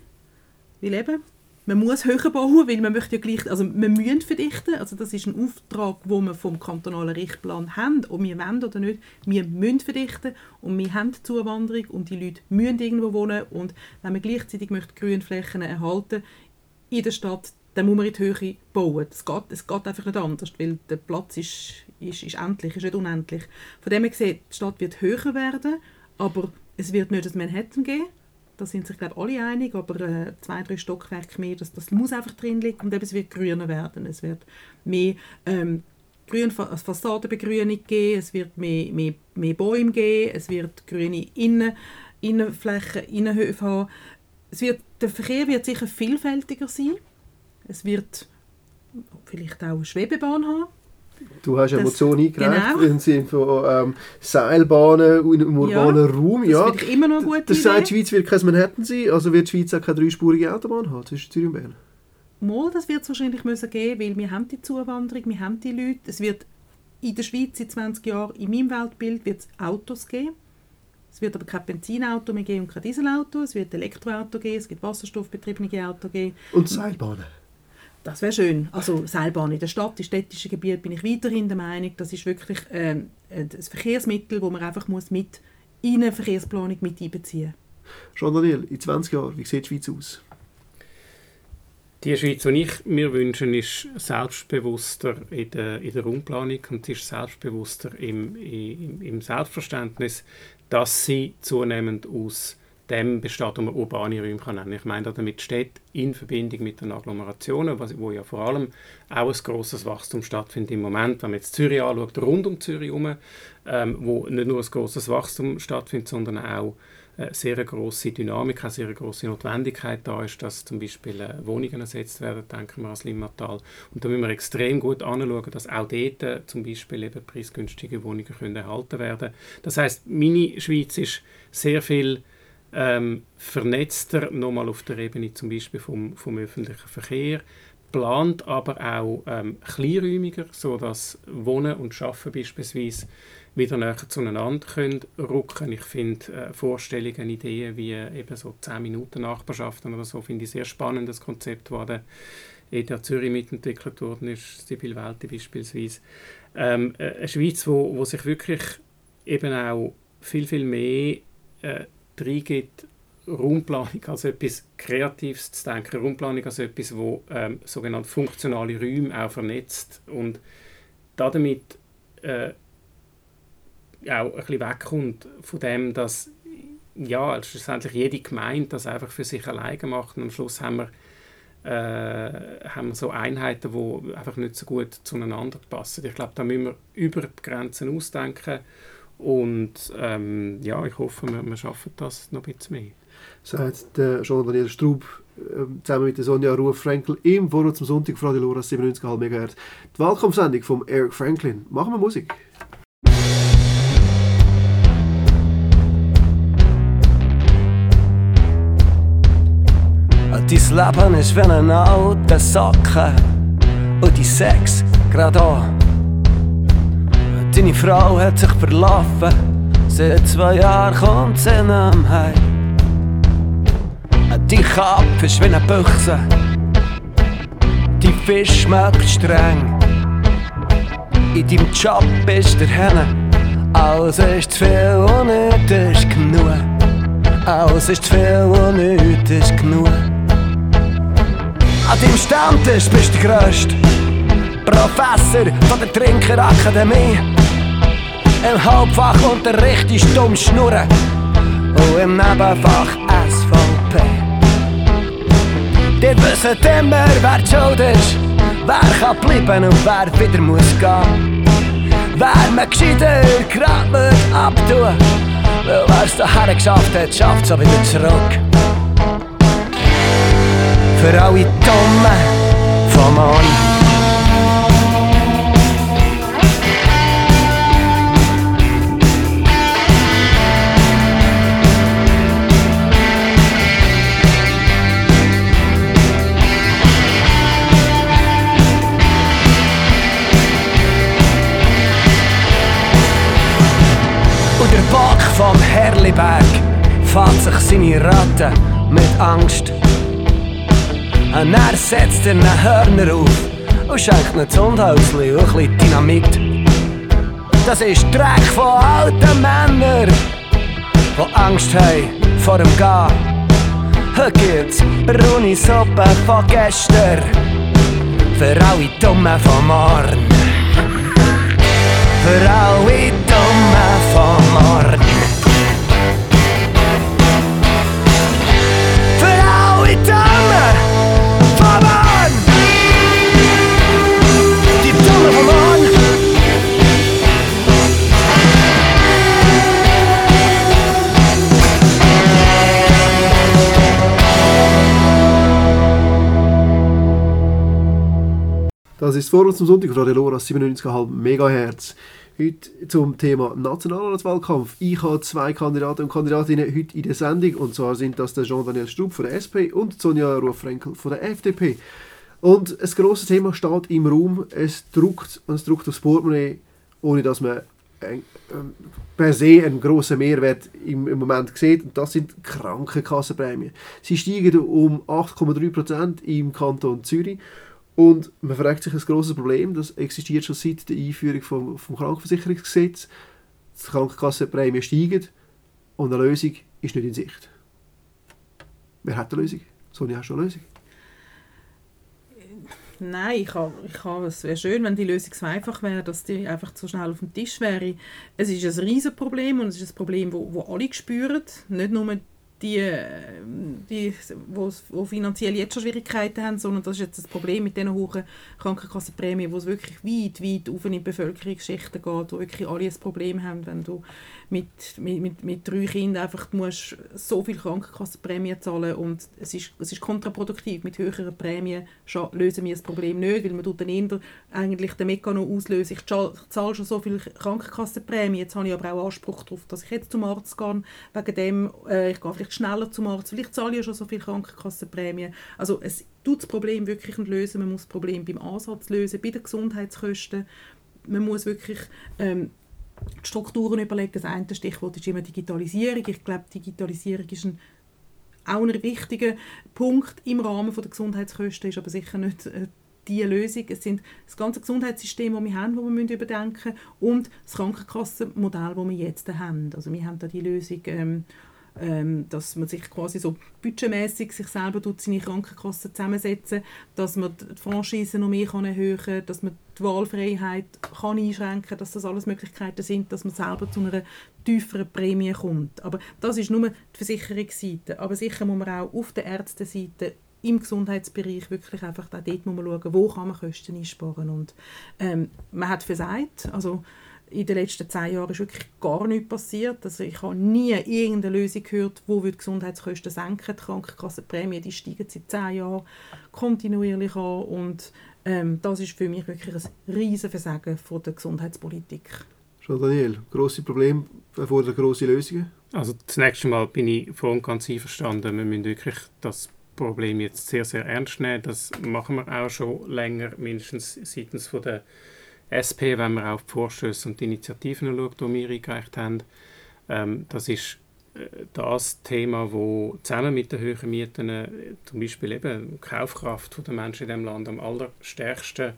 Weil eben, man muss höher bauen, weil man möchte ja gleich, also man müssen verdichten, also das ist ein Auftrag, wo wir vom kantonalen Richtplan haben, ob wir wollen oder nicht, wir müssen verdichten und wir haben Zuwanderung und die Leute müssen irgendwo wohnen und wenn man gleichzeitig möchte Grünflächen erhalten in der Stadt, dann muss man in die Höhe bauen. Es geht, es geht einfach nicht anders, weil der Platz ist, ist, ist endlich, ist nicht unendlich. Von dem her gesehen, die Stadt wird höher werden, aber es wird nicht das Manhattan geben, da sind sich glaube alle einig, aber äh, zwei, drei Stockwerke mehr, das, das muss einfach drin liegen und eben, es wird grüner werden. Es wird mehr ähm, grün, also Fassadenbegrünung geben, es wird mehr, mehr, mehr Bäume geben, es wird grüne Innen, Innenflächen, Innenhöfe haben. Es wird, der Verkehr wird sicher vielfältiger sein. Es wird vielleicht auch eine Schwebebahn haben. Du hast eine Motion eingereicht genau. im Sinne von ähm, Seilbahnen im urbanen ja, Raum. Ja, das immer noch gut. Das sagt, die Schweiz wird kein Manhattan sein, also wird die Schweiz auch keine dreispurige Autobahn haben zwischen Zürich und Bern. Mal, das wird es wahrscheinlich müssen geben, weil wir haben die Zuwanderung, wir haben die Leute. Es wird in der Schweiz in 20 Jahren, in meinem Weltbild, wird es Autos geben. Es wird aber kein Benzinauto mehr geben und kein Dieselauto. Es wird Elektroauto geben, es wird wasserstoffbetriebene Auto geben. Und Seilbahnen. Das wäre schön. Also Seilbahn in der Stadt, im städtischen Gebiet bin ich weiterhin der Meinung, das ist wirklich äh, ein Verkehrsmittel, das man einfach muss mit in eine Verkehrsplanung mit einbeziehen muss. Jean-Daniel, in 20 Jahren, wie sieht die Schweiz aus? Die Schweiz, die ich mir wünsche, ist selbstbewusster in der, in der Raumplanung und sie ist selbstbewusster im, im, im Selbstverständnis, dass sie zunehmend aus dem besteht, man urbane Räume kann nennen. Ich meine damit Städte in Verbindung mit den Agglomerationen, wo ja vor allem auch ein grosses Wachstum stattfindet im Moment, wenn man jetzt Zürich anschaut, rund um Zürich herum, ähm, wo nicht nur ein grosses Wachstum stattfindet, sondern auch eine sehr große Dynamik, eine sehr große Notwendigkeit da ist, dass zum Beispiel äh, Wohnungen ersetzt werden, denken wir an das Limmatal. Und da müssen wir extrem gut anschauen, dass auch dort äh, zum Beispiel eben preisgünstige Wohnungen können erhalten werden Das heißt, meine Schweiz ist sehr viel ähm, vernetzter, nochmal auf der Ebene zum Beispiel vom, vom öffentlichen Verkehr, plant aber auch ähm, kleinräumiger, sodass Wohnen und Schaffen beispielsweise wieder näher zueinander können rücken. Ich finde äh, Vorstellungen, Ideen wie äh, eben so 10 Minuten Nachbarschaften oder so, finde ich sehr spannendes Konzept, das der Zürich mitentwickelt worden ist, Sibyl Welti beispielsweise. Ähm, äh, eine Schweiz, wo, wo sich wirklich eben auch viel, viel mehr äh, reingibt, Raumplanung als etwas Kreatives zu denken, Raumplanung als etwas, wo ähm, sogenannte funktionale Räume auch vernetzt und damit äh, auch ein bisschen wegkommt von dem, dass ja, schlussendlich jede Gemeinde das einfach für sich alleine macht und am Schluss haben wir, äh, haben wir so Einheiten, die einfach nicht so gut zueinander passen. Ich glaube, da müssen wir über die Grenzen ausdenken und ähm, ja, ich hoffe, wir, wir schaffen das noch ein bisschen mehr. Sagt der Jean-Daniel Straub äh, zusammen mit der Sonja Ruf Frankel im Forum zum Sonntag auf Radio Lora 97,5 MHz. Die Wahlkampfsendung von Eric Franklin. Machen wir Musik. Dein Leben ist wie ein alter Sacken und dein Sex gerade auch. Deine Frau hat sich verlaufen, seit zwei Jahren kommt sie nicht heim. Dein Kopf ist wie eine Büchse, dein Fisch schmeckt streng. In deinem Job bist der Henne, alles ist zu viel und nicht ist genug. Alles ist zu viel und nicht ist genug. An deinem Stammtisch bist du der Größte, Professor von der Trinkerakademie. Im Hauptfach unterrichtest du dumm Schnurren und im Nebenfach SVP. Die wissen immer, wer die schuld ist, wer kann bleiben und wer wieder muss gehen. Wer mir gescheiter grad wird abtun, weil wer's daher geschafft hat, schafft's auch wieder zurück. Für alle Dummen vom Morgen. Und er setzt ihr Hörner auf und schenkt ihnen Zundhäusli und ein Dynamit. Das ist Dreck von alten Männern, die Angst haben vor dem Gehen. Heute gibt's braune Suppe von gestern für alle Dummen von morgen. Für alle Dummen von morgen. Das ist vor uns zum Sonntag auf Radio Lora 97,5 MHz. Heute zum Thema Nationalratswahlkampf. Ich habe zwei Kandidaten und Kandidatinnen heute in der Sendung. Und zwar sind das der Jean-Daniel Strub von der SP und Sonja Ruhr-Frenkel von der FDP. Und ein grosses Thema steht im Raum. Es druckt, es druckt aufs Portemonnaie, ohne dass man ein, ähm, per se einen grossen Mehrwert im, im Moment sieht. Und das sind Krankenkassenprämien. Sie steigen um 8,3% im Kanton Zürich und man fragt sich ein grosses Problem, das existiert schon seit der Einführung vom, vom Krankenversicherungsgesetz. Die Krankenkassenprämie steigen und eine Lösung ist nicht in Sicht. Wer hat eine Lösung? Sonja, hast du eine Lösung? Nein, ich habe, ich habe, es wäre schön, wenn die Lösung so einfach wäre, dass die einfach zu schnell auf dem Tisch wäre. Es ist ein riesiges Problem und es ist ein Problem, das wo, wo alle spüren, nicht nur die, die wo, wo finanziell jetzt schon Schwierigkeiten haben, sondern das ist jetzt das Problem mit diesen hohen Krankenkassenprämien, wo es wirklich weit, weit auf in die Bevölkerungsschichten geht, wo wirklich alle ein Problem haben, wenn du mit, mit, mit, mit drei Kindern einfach musst so viel Krankenkassenprämien zahlen und es ist, es ist kontraproduktiv. Mit höheren Prämien lösen wir das Problem nicht, weil man tut dann eigentlich den Mechanismus auslösen. Ich zahle schon so viel Krankenkassenprämien, jetzt habe ich aber auch Anspruch darauf, dass ich jetzt zum Arzt gehe, wegen dem, äh, ich gehe vielleicht schneller zum Arzt, vielleicht zahle ich ja schon so viel Krankenkassenprämien. Also es tut das Problem wirklich lösen, man muss das Problem beim Ansatz lösen, bei den Gesundheitskosten. Man muss wirklich ähm, die Strukturen überlegen. Das eine Stichwort ist immer Digitalisierung. Ich glaube, Digitalisierung ist ein auch ein wichtiger Punkt im Rahmen der Gesundheitskosten, ist aber sicher nicht äh, die Lösung. Es sind das ganze Gesundheitssystem, das wir haben, das wir überdenken müssen, und das Krankenkassenmodell, das wir jetzt haben. Also wir haben da die Lösung ähm, ähm, dass man sich quasi so budgetmäßig sich selber tut, seine Krankenkassen zusammensetzen, dass man die Franchise noch mehr kann erhöhen kann, dass man die Wahlfreiheit kann einschränken kann, dass das alles Möglichkeiten sind, dass man selber zu einer tieferen Prämie kommt. Aber das ist nur die Versicherungsseite. Aber sicher muss man auch auf der Ärzteseite im Gesundheitsbereich wirklich einfach auch dort muss man schauen, wo kann man Kosten einsparen. Und ähm, man hat versagt, also in den letzten zehn Jahren ist wirklich gar nichts passiert. Also ich habe nie irgendeine Lösung gehört, wo die Gesundheitskosten senken. Die Krankenkassenprämie die steigen seit zehn Jahren kontinuierlich an und ähm, das ist für mich wirklich ein riesen Versagen von der Gesundheitspolitik. Schon Daniel, grosse Probleme erfordern grosse Lösungen? Also zunächst einmal bin ich voll und ganz einverstanden. Wir müssen wirklich das Problem jetzt sehr, sehr ernst nehmen. Das machen wir auch schon länger, mindestens seitens von der SP, wenn man auf die Vorstöße und die Initiativen schaut, die wir eingereicht haben, ähm, das ist äh, das Thema, wo zusammen mit den höheren Mieten äh, zum Beispiel eben die Kaufkraft der Menschen in diesem Land am allerstärksten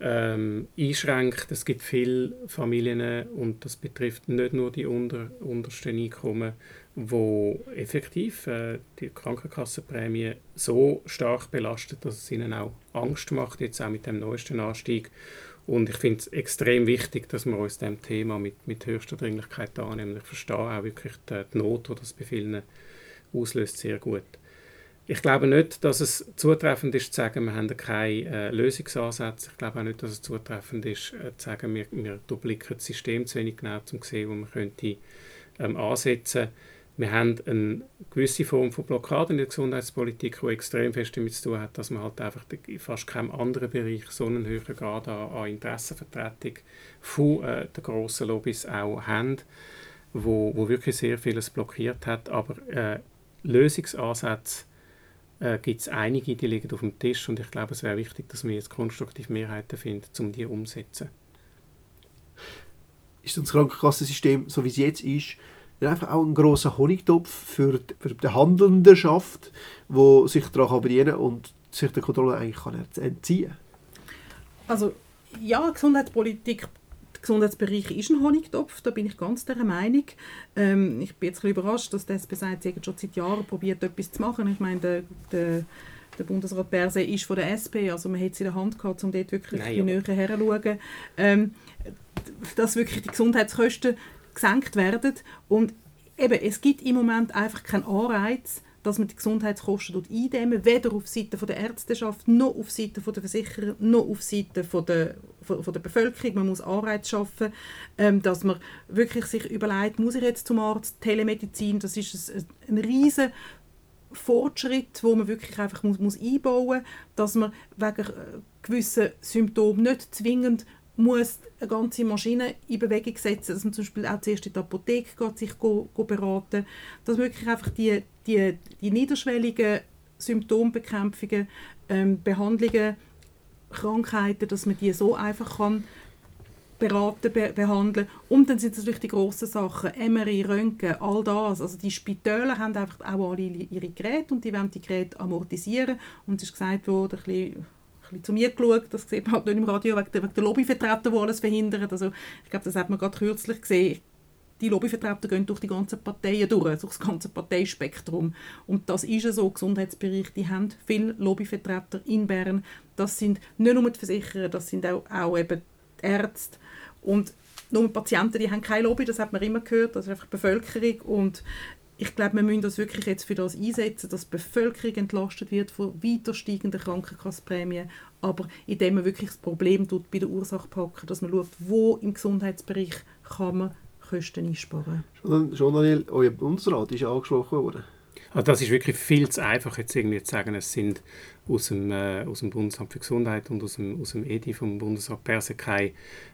ähm, einschränkt. Es gibt viele Familien und das betrifft nicht nur die unter, untersten Einkommen, wo effektiv äh, die Krankenkassenprämie so stark belastet, dass es ihnen auch Angst macht, jetzt auch mit dem neuesten Anstieg. Und ich finde es extrem wichtig, dass wir uns dem Thema mit, mit höchster Dringlichkeit annehmen. Ich verstehe auch wirklich die, die Not, die das bei vielen auslöst, sehr gut. ich glaube nicht, dass es zutreffend ist zu sagen, wir haben keine äh, Lösungsansätze. Ich glaube auch nicht, dass es zutreffend ist äh, zu sagen, wir, wir durchblicken das System zu wenig genau, um zu sehen, wo man könnte ähm, ansetzen Wir haben eine gewisse Form von Blockade in der Gesundheitspolitik, die extrem fest damit zu tun hat, dass man halt einfach in fast keinem anderen Bereich so einen höheren Grad an, an Interessenvertretung von äh, den grossen Lobbys auch haben, wo, wo wirklich sehr vieles blockiert hat. Aber äh, Lösungsansätze äh, gibt es einige, die liegen auf dem Tisch und ich glaube, es wäre wichtig, dass wir jetzt konstruktive Mehrheiten finden, um die umzusetzen. Ist das Krankenkassensystem, so wie es jetzt ist, einfach auch ein großer Honigtopf für die, für die Handelndenschaft, wo sich daran bedienen kann und sich der Kontrolle eigentlich kann entziehen kann? Also ja, Gesundheitspolitik Gesundheitsbereich ist ein Honigtopf, da bin ich ganz der Meinung. Ähm, ich bin jetzt ein überrascht, dass das SP sagt, sie schon seit Jahren probiert, etwas zu machen. Ich meine, der, der, der Bundesrat Berse ist von der SP, also man hat es in der Hand gehabt, um dort wirklich Nein, näher herzuschauen, ähm, dass wirklich die Gesundheitskosten gesenkt werden. Und eben, es gibt im Moment einfach keinen Anreiz, dass man die Gesundheitskosten eindämmen weder auf Seite der Ärzteschaft, noch auf Seite der Versicherer, noch auf Seite der, von, von der Bevölkerung. Man muss Anreize schaffen, ähm, dass man wirklich sich überlegt, muss ich jetzt zum Arzt, Telemedizin, das ist ein, ein riesen Fortschritt, wo man wirklich einfach muss, muss einbauen muss, dass man wegen äh, gewissen Symptomen nicht zwingend muss eine ganze Maschine in Bewegung setzen, dass man zum Beispiel auch zuerst in die Apotheke geht, sich go, go beraten, dass wirklich einfach die, die, die niederschwelligen Symptombekämpfungen, ähm, Behandlungen, Krankheiten, dass man die so einfach kann beraten, be behandeln. Und dann sind es natürlich die grossen Sachen, MRI, Röntgen, all das. Also die Spitäler haben einfach auch alle ihre Geräte und die wollen die Geräte amortisieren. Und es ist gesagt worden, ein bisschen bisschen zu mir geschaut, das sieht man halt nicht im Radio, wegen der, wegen der Lobbyvertreter, die alles verhindern. Also ich glaube, das hat man gerade kürzlich gesehen. Die Lobbyvertreter gehen durch die ganzen Parteien durch, durch das ganze Parteispektrum. Und das ist so, Gesundheitsbereich, die haben viele Lobbyvertreter in Bern. Das sind nicht nur die Versicherer, das sind auch, auch eben die Ärzte. Und nur Patienten, die haben kein Lobby, das hat man immer gehört, das ist einfach die Bevölkerung. Und ich glaube, wir müssen das wirklich jetzt für das einsetzen, dass die Bevölkerung entlastet wird von weiter steigenden Krankenkassenprämien, aber indem man wirklich das Problem tut, bei der Ursache packen, dass man schaut, wo im Gesundheitsbereich kann man Kosten einsparen. Schon, schon Daniel, euer Bundesrat ist angesprochen worden. Also das ist wirklich viel zu einfach, jetzt irgendwie zu sagen, es sind aus dem, äh, aus dem Bundesamt für Gesundheit und aus dem, aus dem EDI vom Bundesrat Perse keine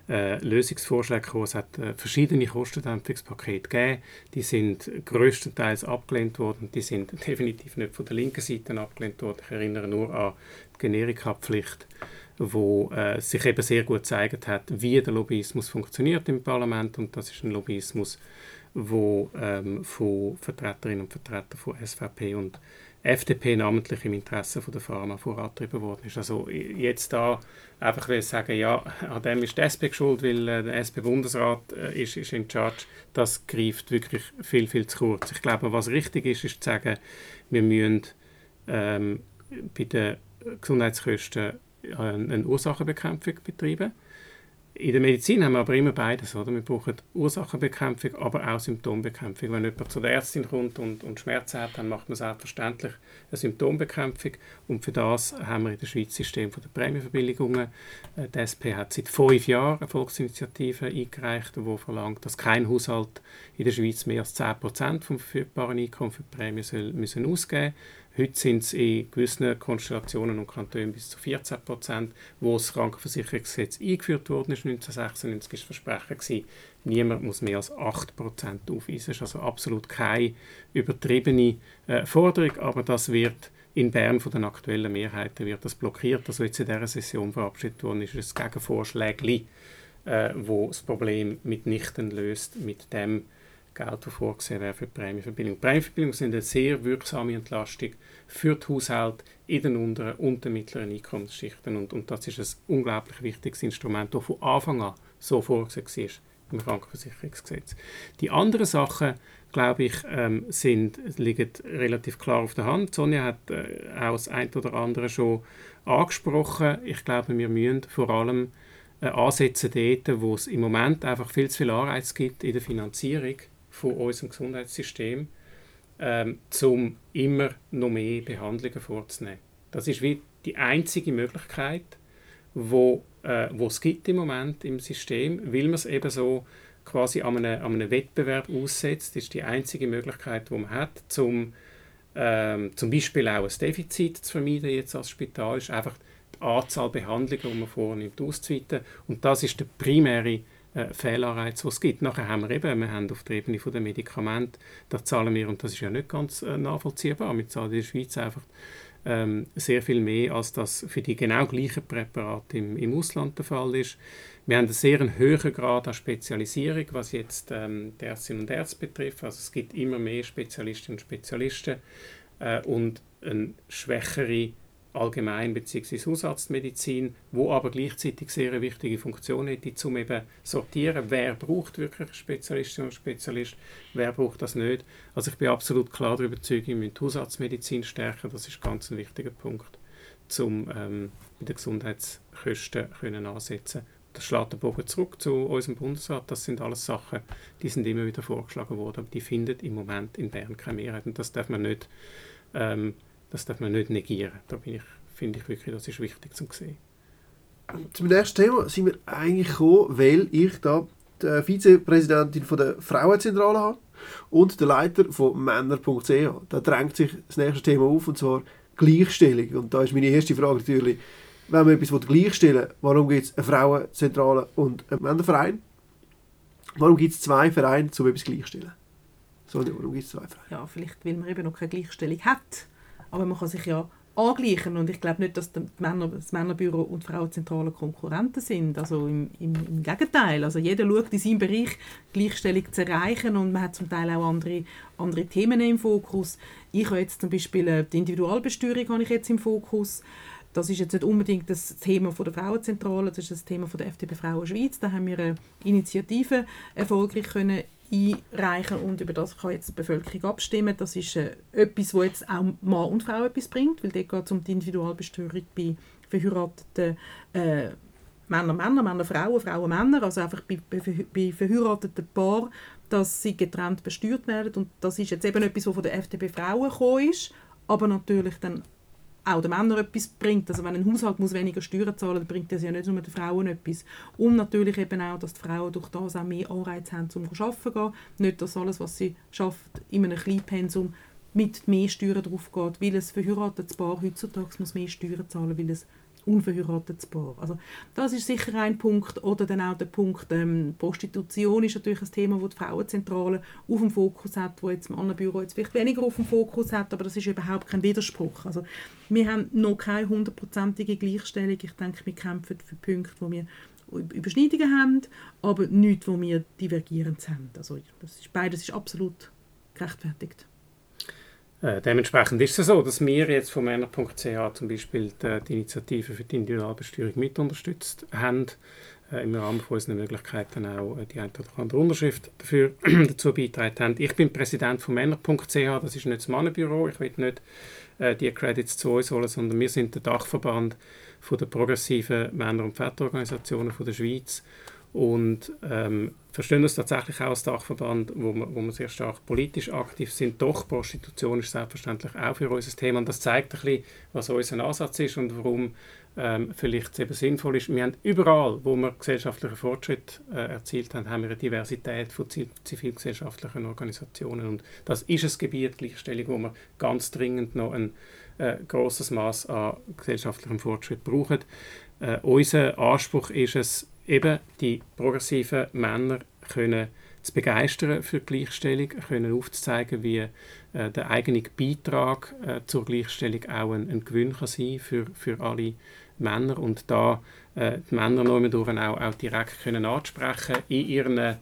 äh, Lösungsvorschläge gekommen. Es hat äh, verschiedene Kostendämpfungspakete gegeben. Die sind größtenteils abgelehnt worden. Die sind [laughs] definitiv nicht von der linken Seite abgelehnt worden. Ich erinnere nur an die Generika-Pflicht wo äh, sich eben sehr gut gezeigt hat, wie der Lobbyismus funktioniert im Parlament und das ist ein Lobbyismus, wo ähm, von Vertreterinnen und Vertretern von SVP und FDP namentlich im Interesse von der Pharma vorangetrieben worden ist. Also jetzt da einfach will sagen, ja, an dem ist die SP schuld, weil äh, der SP-Bundesrat äh, ist, ist in Charge, das greift wirklich viel, viel zu kurz. Ich glaube, was richtig ist, ist zu sagen, wir müssen ähm, bei den Gesundheitskosten äh, eine Ursachenbekämpfung betreiben in der Medizin haben wir aber immer beides. Oder? Wir brauchen Ursachenbekämpfung, aber auch Symptombekämpfung. Wenn jemand zu der Ärztin kommt und, und Schmerzen hat, dann macht man selbstverständlich eine Symptombekämpfung. Und für das haben wir in der Schweiz das System der Prämienverbilligungen. Äh, die SP hat seit fünf Jahren eine Volksinitiative eingereicht, die verlangt, dass kein Haushalt in der Schweiz mehr als 10% vom verfügbaren Einkommen für die Prämie soll, müssen ausgeben müssen. Heute sind es in gewissen Konstellationen und Kantonen bis zu 14 Prozent, wo das Krankenversicherungsgesetz eingeführt wurde, 1996 war das Versprechen, gewesen, niemand muss mehr als 8 Prozent aufweisen. Das ist also absolut keine übertriebene äh, Forderung, aber das wird in Bern von den aktuellen Mehrheiten wird das blockiert. Also jetzt in dieser Session verabschiedet worden ist es Gegenvorschläge, äh, wo das Problem mitnichten löst mit dem, Geld, das vorgesehen wäre für die Prämienverbilligung. Prämienverbilligungen sind eine sehr wirksame Entlastung für die Haushalte in den unteren und den mittleren Einkommensschichten. Und, und das ist ein unglaublich wichtiges Instrument, das von Anfang an so vorgesehen war im Krankenversicherungsgesetz. Die anderen Sachen, glaube ich, ähm, sind, liegen relativ klar auf der Hand. Sonja hat äh, auch das eine oder andere schon angesprochen. Ich glaube, wir müssen vor allem äh, ansetzen dort, wo es im Moment einfach viel zu viel Anreiz gibt in der Finanzierung von unserem Gesundheitssystem, ähm, um immer noch mehr Behandlungen vorzunehmen. Das ist wie die einzige Möglichkeit, wo, äh, wo es gibt im Moment im System, weil man es eben so quasi an einem, an einem Wettbewerb aussetzt, das ist die einzige Möglichkeit, die man hat, um ähm, zum Beispiel auch ein Defizit zu vermeiden jetzt als Spital, ist einfach die Anzahl Behandlungen, die man vornimmt, auszuweiten. Und das ist der primäre äh, Fehlanreiz, den es gibt. Nachher haben wir eben, wir haben auf der Ebene der Medikamente, da zahlen wir, und das ist ja nicht ganz äh, nachvollziehbar, wir zahlen in der Schweiz einfach ähm, sehr viel mehr, als das für die genau gleichen Präparate im, im Ausland der Fall ist. Wir haben einen sehr hohen Grad an Spezialisierung, was jetzt ähm, die Ärztinnen und Ärzte betrifft. Also es gibt immer mehr Spezialistinnen und Spezialisten äh, und eine schwächere Allgemein- bzw. Hausarztmedizin, wo aber gleichzeitig sehr wichtige Funktion hätte, um eben sortieren, wer braucht wirklich eine Spezialistin oder Spezialist, wer braucht das nicht. Also ich bin absolut klar der Überzeugung, wir müssen Hausarztmedizin stärken, das ist ganz ein wichtiger Punkt, um ähm, bei den Gesundheitskosten können ansetzen das schlägt der Bogen zurück zu unserem Bundesrat. Das sind alles Sachen, die sind immer wieder vorgeschlagen worden, aber die finden im Moment in Bern keine Mehrheit und das darf man nicht ähm, das darf man nicht negieren. Da bin ich, finde ich wirklich, das ist wichtig zu sehen. Zum nächsten Thema sind wir eigentlich gekommen, weil ich da die Vizepräsidentin von der Frauenzentrale habe und der Leiter von Männer.ch. Da drängt sich das nächste Thema auf, und zwar Gleichstellung. Und da ist meine erste Frage natürlich, wenn man etwas gleichstellen will, warum gibt es eine Frauenzentrale und einen Männerverein? Warum gibt es zwei Vereine, um etwas gleichzustellen? Sonja, warum gibt es zwei Vereine? Ja, vielleicht, weil man eben noch keine Gleichstellung hat. Aber man kann sich ja angleichen und ich glaube nicht, dass Männer, das Männerbüro und die Frauenzentrale Konkurrenten sind. Also im, im, im, Gegenteil. Also jeder schaut in seinem Bereich Gleichstellung zu erreichen und man hat zum Teil auch andere, andere Themen im Fokus. Ich habe jetzt zum Beispiel äh, die Individualbesteuerung habe ich jetzt im Fokus. Das ist jetzt nicht unbedingt das Thema von der Frauenzentrale, das ist das Thema von der FDP Frauen Schweiz. Da haben wir eine Initiative erfolgreich können einreichen und über das kann jetzt die Bevölkerung abstimmen. Das ist äh, etwas, wo jetzt auch Mann und Frau etwas bringt, weil dort geht es um die Individualbesteuerung bei verheirateten äh, Männer, Männer, Männer, Frauen, Frauen, Männer, also einfach bei, bei, bei verheirateten Paaren, dass sie getrennt besteuert werden und das ist jetzt eben etwas, was von der FDP Frauen gekommen ist, aber natürlich dann auch den Männern etwas bringt. Also wenn ein Haushalt muss weniger Steuern zahlen muss, bringt das ja nicht nur den Frauen etwas. Und natürlich eben auch, dass die Frauen durch das auch mehr Anreize haben, um arbeiten zu gehen. Nicht, dass alles, was sie schafft, in einem Kleinpensum mit mehr Steuern drauf geht, weil ein verheiratetes Paar heutzutage muss mehr Steuern zahlen, weil es unverheiratetes Paar. Also das ist sicher ein Punkt. Oder dann auch der Punkt ähm, Prostitution ist natürlich ein Thema, wo die Frauenzentrale auf dem Fokus hat, wo jetzt das Mannenbüro jetzt vielleicht weniger auf dem Fokus hat, aber das ist überhaupt kein Widerspruch. Also wir haben noch keine hundertprozentige Gleichstellung. Ich denke, wir kämpfen für Punkte, wo wir Überschneidungen haben, aber nichts, wo wir divergierend haben. Also das ist, beides ist absolut gerechtfertigt. Äh, dementsprechend ist es so, dass wir jetzt von Männer.ch zum Beispiel die, die, Initiative für die Individualbesteuerung mit unterstützt haben, äh, im Rahmen von unseren Möglichkeiten auch äh, die eine oder andere Unterschrift dafür [clears throat] dazu beitragen haben. Ich bin Präsident von Männer.ch, das ist nicht das Mannenbüro, ich will nicht äh, die Credits zu uns holen, sondern wir sind der Dachverband der progressiven Männer- und Väterorganisationen der Schweiz und ähm, verstehen uns tatsächlich auch als Dachverband, wo wir, wo wir sehr stark politisch aktiv sind. Doch, Prostitution ist selbstverständlich auch für uns ein Thema und das zeigt ein bisschen, was unser Ansatz ist und warum ähm, vielleicht eben sinnvoll ist. Wir haben überall, wo wir gesellschaftlichen Fortschritt äh, erzielt haben, haben wir eine Diversität von zivilgesellschaftlichen Organisationen und das ist ein Gebiet Gleichstellung, wo wir ganz dringend noch ein äh, großes Maß an gesellschaftlichem Fortschritt brauchen. Äh, unser Anspruch ist es, eben die progressiven Männer können zu begeistern für die Gleichstellung, können aufzuzeigen, wie äh, der eigene Beitrag äh, zur Gleichstellung auch ein, ein Gewinn kann sein für, für alle Männer. Und da äh, die Männer noch auch, auch direkt können ansprechen in ihren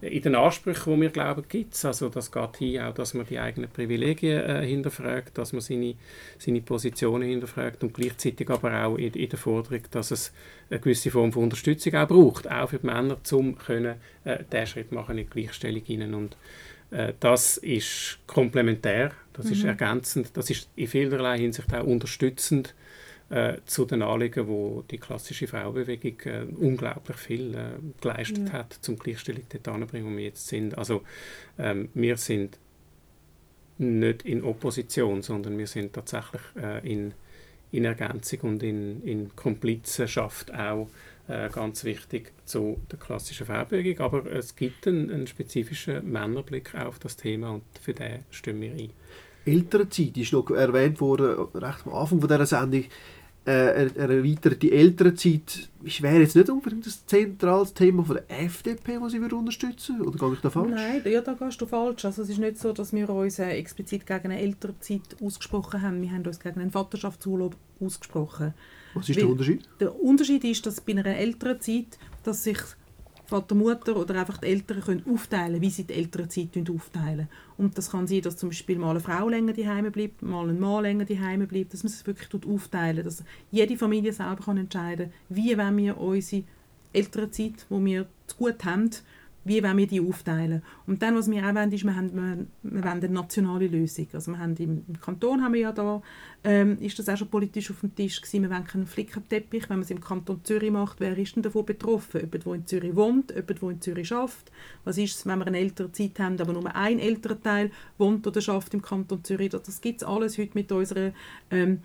in den Ansprüchen, die wir glauben, gibt es. Also das geht hin, auch, dass man die eigenen Privilegien äh, hinterfragt, dass man seine, seine Positionen hinterfragt und gleichzeitig aber auch in, in, der Forderung, dass es eine gewisse Form von Unterstützung auch braucht, auch für die Männer, um können, äh, diesen Schritt machen in die Gleichstellung hinein. Und äh, das ist komplementär, das mhm. ist ergänzend, das ist in vielerlei Hinsicht auch unterstützend äh, zu den Anliegen, wo die klassische Frauenbewegung äh, unglaublich viel äh, geleistet ja. hat, zum Gleichstellung dort anzubringen, wo wir jetzt sind. Also ähm, wir sind nicht in Opposition, sondern wir sind tatsächlich äh, in, in Ergänzung und in, in Komplizenschaft auch äh, ganz wichtig zu der klassischen Fernbewegung. Aber es gibt einen, einen spezifischen Männerblick auf das Thema und für den stimmen wir ein. Elternzeit ist noch erwähnt worden, recht am Anfang von dieser Sendung. Äh, erweiterte Elternzeit wäre jetzt nicht unbedingt das zentrales Thema von der FDP, das sie unterstützen würde? Oder gehe ich da falsch? Nein, ja, da gehst du falsch. Also es ist nicht so, dass wir uns äh, explizit gegen eine Elternzeit ausgesprochen haben. Wir haben uns gegen einen Vaterschaftsurlaub ausgesprochen. Was ist Weil der Unterschied? Der Unterschied ist, dass bei einer Elternzeit, dass sich Vater, Mutter oder einfach die Eltern können aufteilen wie sie die Elternzeit aufteilen. Und das kann sein, dass zum Beispiel mal eine Frau länger daheim bleibt, mal ein Mann länger daheim bleibt, dass man es wirklich aufteilen dass jede Familie selber kann entscheiden wie wollen wir unsere Elternzeit, die wir zu gut haben, wie wollen wir die aufteilen. Und dann, was wir auch wollen, ist, wir, haben, wir, wollen eine nationale Lösung. Also wir haben im, im Kanton haben wir ja da, ähm, ist das auch schon politisch auf dem Tisch gewesen, wir wollen keinen Flickenteppich, wenn man es im Kanton Zürich macht, wer ist denn davon betroffen? Jemand, der in Zürich wohnt, jemand, der in Zürich schafft. Was ist es, wenn wir eine ältere Zeit haben, aber nur ein älterer Teil wohnt oder schafft im Kanton Zürich? Das, das gibt es alles heute mit unserer ähm,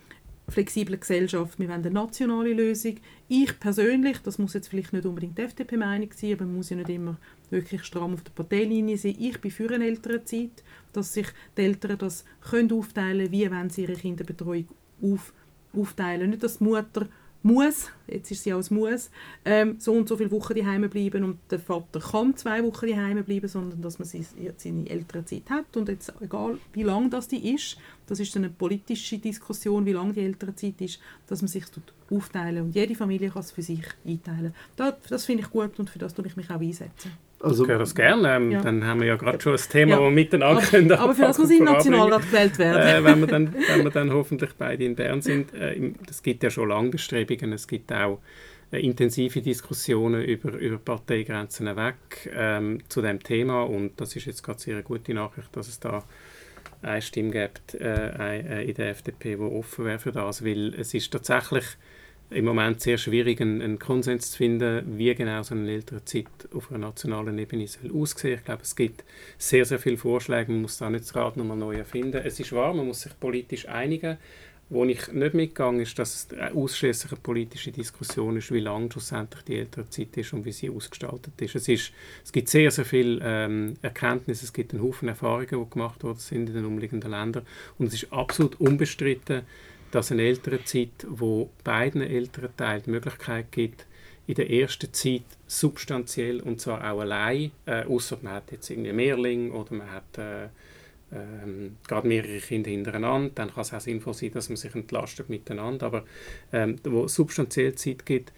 flexiblen Gesellschaft. Wir wollen eine nationale Lösung. Ich persönlich, das muss jetzt vielleicht nicht unbedingt die FDP-Meinung sein, aber man muss ja nicht immer wirklich stramm auf der Parteilinie sein. Ich bin für eine ältere Zeit, dass sich die Eltern das können aufteilen können, wie wenn sie ihre Kinderbetreuung auf, aufteilen. Nicht, dass die Mutter muss, jetzt ist sie als muss, ähm, so und so viele Wochen daheim bleiben und der Vater kann zwei Wochen daheim bleiben, sondern dass man seine ältere Zeit hat und jetzt egal wie lang das die ist, das ist eine politische Diskussion, wie lang die ältere Zeit ist, dass man sich aufteilen und jede Familie kann es für sich einteilen. Das, das finde ich gut und für das tue ich mich auch einsetzen. Also, ich höre das gerne. Ähm, ja. Dann haben wir ja gerade schon ein Thema, ja. das wir miteinander aber, können. Aber für das muss ich im Nationalrat gewählt werden. Äh, wenn, wir dann, wenn wir dann hoffentlich beide in Bern sind. Äh, es gibt ja schon lange Bestrebungen. Es gibt auch äh, intensive Diskussionen über, über Parteigrenzen weg ähm, zu dem Thema. Und das ist jetzt gerade sehr eine gute Nachricht, dass es da eine Stimme gibt äh, in der FDP, die offen wäre für das. Weil es ist tatsächlich im Moment sehr schwierig, einen, Konsens zu finden, wie genau so eine ältere Zeit auf einer nationalen Ebene soll aussehen. Ich glaube, es gibt sehr, sehr viele Vorschläge. Man muss da nicht das Rad nochmal neu erfinden. Es ist wahr, man muss sich politisch einigen. Wo ich nicht mitgegangen ist, dass es ausschließlich eine politische Diskussion ist, wie lang schlussendlich die ältere Zeit ist und wie sie ausgestaltet ist. Es, ist, es gibt sehr, sehr viele ähm, Erkenntnisse, es gibt einen Haufen Erfahrungen, die gemacht worden sind in den umliegenden Ländern und es ist absolut unbestritten, dass eine ältere Zeit, wo beiden älteren Teilen die Möglichkeit gibt, in der ersten Zeit substanziell und zwar auch allein, äh, außer man hat jetzt irgendwie Mehrling oder man hat äh, ähm, gerade mehrere Kinder hintereinander, dann kann es auch sinnvoll sein, dass man sich entlastet miteinander, aber ähm, wo substanziell Zeit gibt,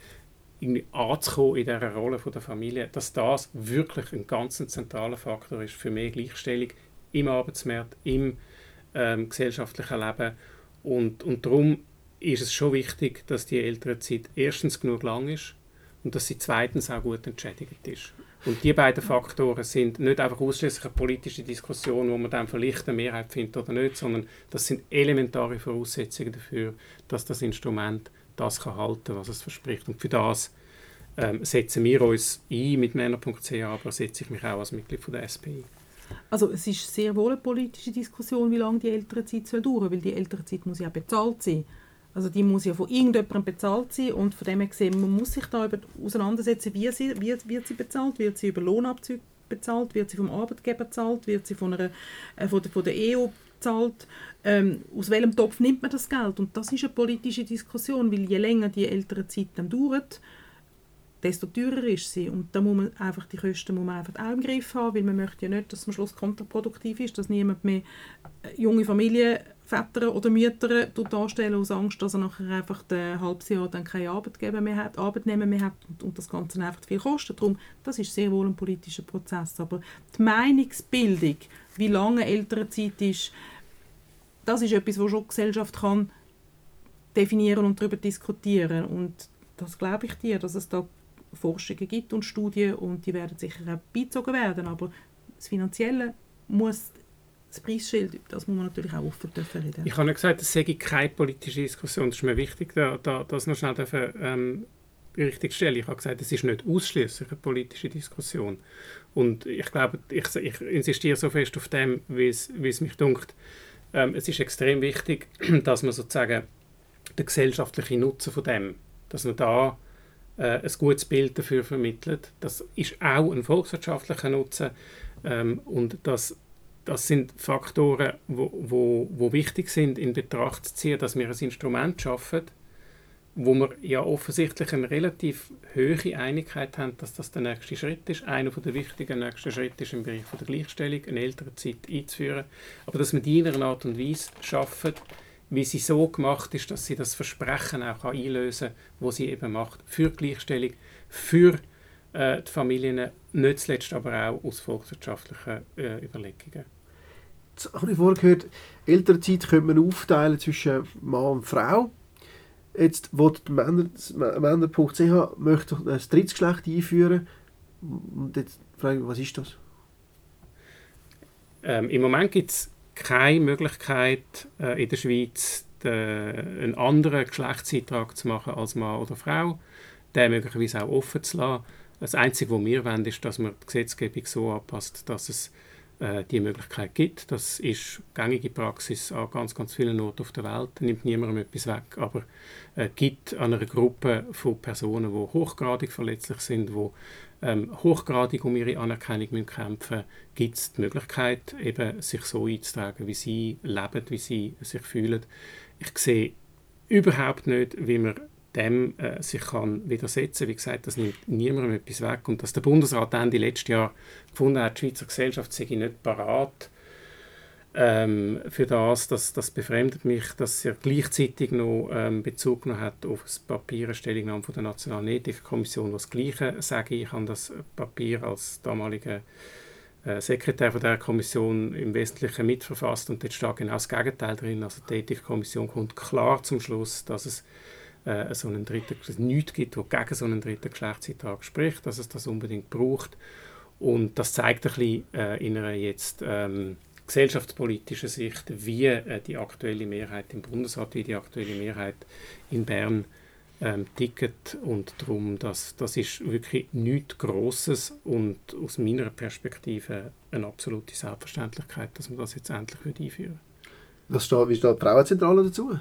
irgendwie anzukommen in dieser Rolle von der Familie, dass das wirklich ein ganz zentraler Faktor ist für mehr Gleichstellung im Arbeitsmarkt, im ähm, gesellschaftlichen Leben. Und, und darum ist es schon wichtig, dass die ältere Zeit erstens genug lang ist und dass sie zweitens auch gut entschädigt ist. Und die beiden Faktoren sind nicht einfach ausschließlich eine politische Diskussion, wo man dann vielleicht eine Mehrheit findet oder nicht, sondern das sind elementare Voraussetzungen dafür, dass das Instrument das kann halten, was es verspricht. Und für das ähm, setzen wir uns ein mit männer.ch, aber setze ich mich auch als Mitglied von der SPI. Also es ist sehr wohl eine politische Diskussion, wie lange die Elternzeit soll dauern weil die Elternzeit muss ja bezahlt sein. Also die muss ja von irgendjemandem bezahlt sein und von dem her gesehen, man muss sich da auseinandersetzen, wie, sie, wie wird sie bezahlt, wird sie über Lohnabzüge bezahlt, wird sie vom Arbeitgeber bezahlt, wird sie von, einer, äh, von, der, von der EU bezahlt, ähm, aus welchem Topf nimmt man das Geld? Und das ist eine politische Diskussion, weil je länger die ältere Zeit dann dauert, desto teurer ist sie. Und da muss man einfach die Kosten muss man einfach auch im Griff haben, weil man möchte ja nicht, dass es am Schluss kontraproduktiv ist, dass niemand mehr äh, junge Familien, Väter oder Mütter darstellen aus Angst, dass er nachher einfach ein halbes Jahr dann keine Arbeitgeber mehr hat, Arbeitnehmer mehr hat und, und das Ganze einfach viel kostet. Darum, das ist sehr wohl ein politischer Prozess. Aber die Meinungsbildung, wie lange ältere Zeit ist, das ist etwas, was schon die Gesellschaft kann definieren und darüber diskutieren. Und das glaube ich dir, dass es da Forschungen gibt und Studien und die werden sicher auch beizogen werden, aber das Finanzielle muss das Preisschild, das muss man natürlich auch offen dürfen reden. Ich habe nicht gesagt, es sei keine politische Diskussion, das ist mir wichtig, da, da, das noch schnell dürfen, ähm, richtig stellen. Ich habe gesagt, es ist nicht ausschließlich eine politische Diskussion. Und ich glaube, ich, ich insistiere so fest auf dem, wie es, wie es mich dunkt. Ähm, es ist extrem wichtig, [clears throat] dass man sozusagen den gesellschaftlichen Nutzen von dem, dass man da äh, ein gutes Bild dafür vermittelt. Das ist auch ein volkswirtschaftlicher Nutzen ähm, und das, das sind Faktoren, wo, wo, wo wichtig sind in Betracht zu ziehen, dass wir ein Instrument schaffen, wo wir ja offensichtlich eine relativ hohe Einigkeit haben, dass das der nächste Schritt ist. Einer der wichtigen nächsten Schritte ist im Bereich der Gleichstellung, eine ältere Zeit einzuführen. Aber dass wir die in einer Art und Weise schaffen, wie sie so gemacht ist, dass sie das Versprechen auch einlösen kann, das sie eben macht, für Gleichstellung, für äh, die Familien, nicht zuletzt aber auch aus volkswirtschaftlichen äh, Überlegungen. Jetzt habe ich vorher gehört, Elternzeit könnte man aufteilen zwischen Mann und Frau. Jetzt wird Männer.ch Männer möchte das Drittgeschlecht einführen. Und jetzt frage ich, was ist das? Ähm, Im Moment gibt es keine Möglichkeit äh, in der Schweiz de, einen anderen Geschlechtseintrag zu machen als Mann oder Frau, den möglicherweise auch offen zu lassen. Das Einzige, was wir wollen, ist, dass man die Gesetzgebung so anpasst, dass es äh, die Möglichkeit gibt. Das ist gängige Praxis an ganz, ganz vielen Orten auf der Welt. Da nimmt niemandem etwas weg. Aber es äh, gibt an einer Gruppe von Personen, die hochgradig verletzlich sind, die ähm, hochgradig um ihre Anerkennung müssen kämpfen gibt es die Möglichkeit, eben sich so einzutragen, wie sie leben, wie sie sich fühlen. Ich sehe überhaupt nicht, wie man dem äh, sich kann widersetzen Wie gesagt, das nimmt niemandem etwas weg. Und dass der Bundesrat Ende letztes Jahr gefunden hat, die Schweizer Gesellschaft sei nicht parat ähm, für das, das, das befremdet mich, dass er gleichzeitig noch ähm, Bezug genommen hat auf das Papier, eine Stellungnahme von der Nationalen Ethikkommission, was das Gleiche sage. Ich habe das Papier als damaliger äh, Sekretär von der Kommission im Wesentlichen mitverfasst und dort steht genau das Gegenteil drin. Also die Ethikkommission kommt klar zum Schluss, dass es äh, so einen dritten, nichts gibt, was gegen so einen dritten Geschlechtseintrag spricht, dass es das unbedingt braucht. Und das zeigt ein bisschen äh, in einer jetzt ähm, gesellschaftspolitischen Sicht, wie äh, die aktuelle Mehrheit im Bundesrat, wie die aktuelle Mehrheit in Bern ähm, ticket und darum, das, das ist wirklich nichts Grosses und aus meiner Perspektive eine absolute Selbstverständlichkeit, dass man das jetzt endlich einführen Was steht, wie steht die Frauenzentrale dazu?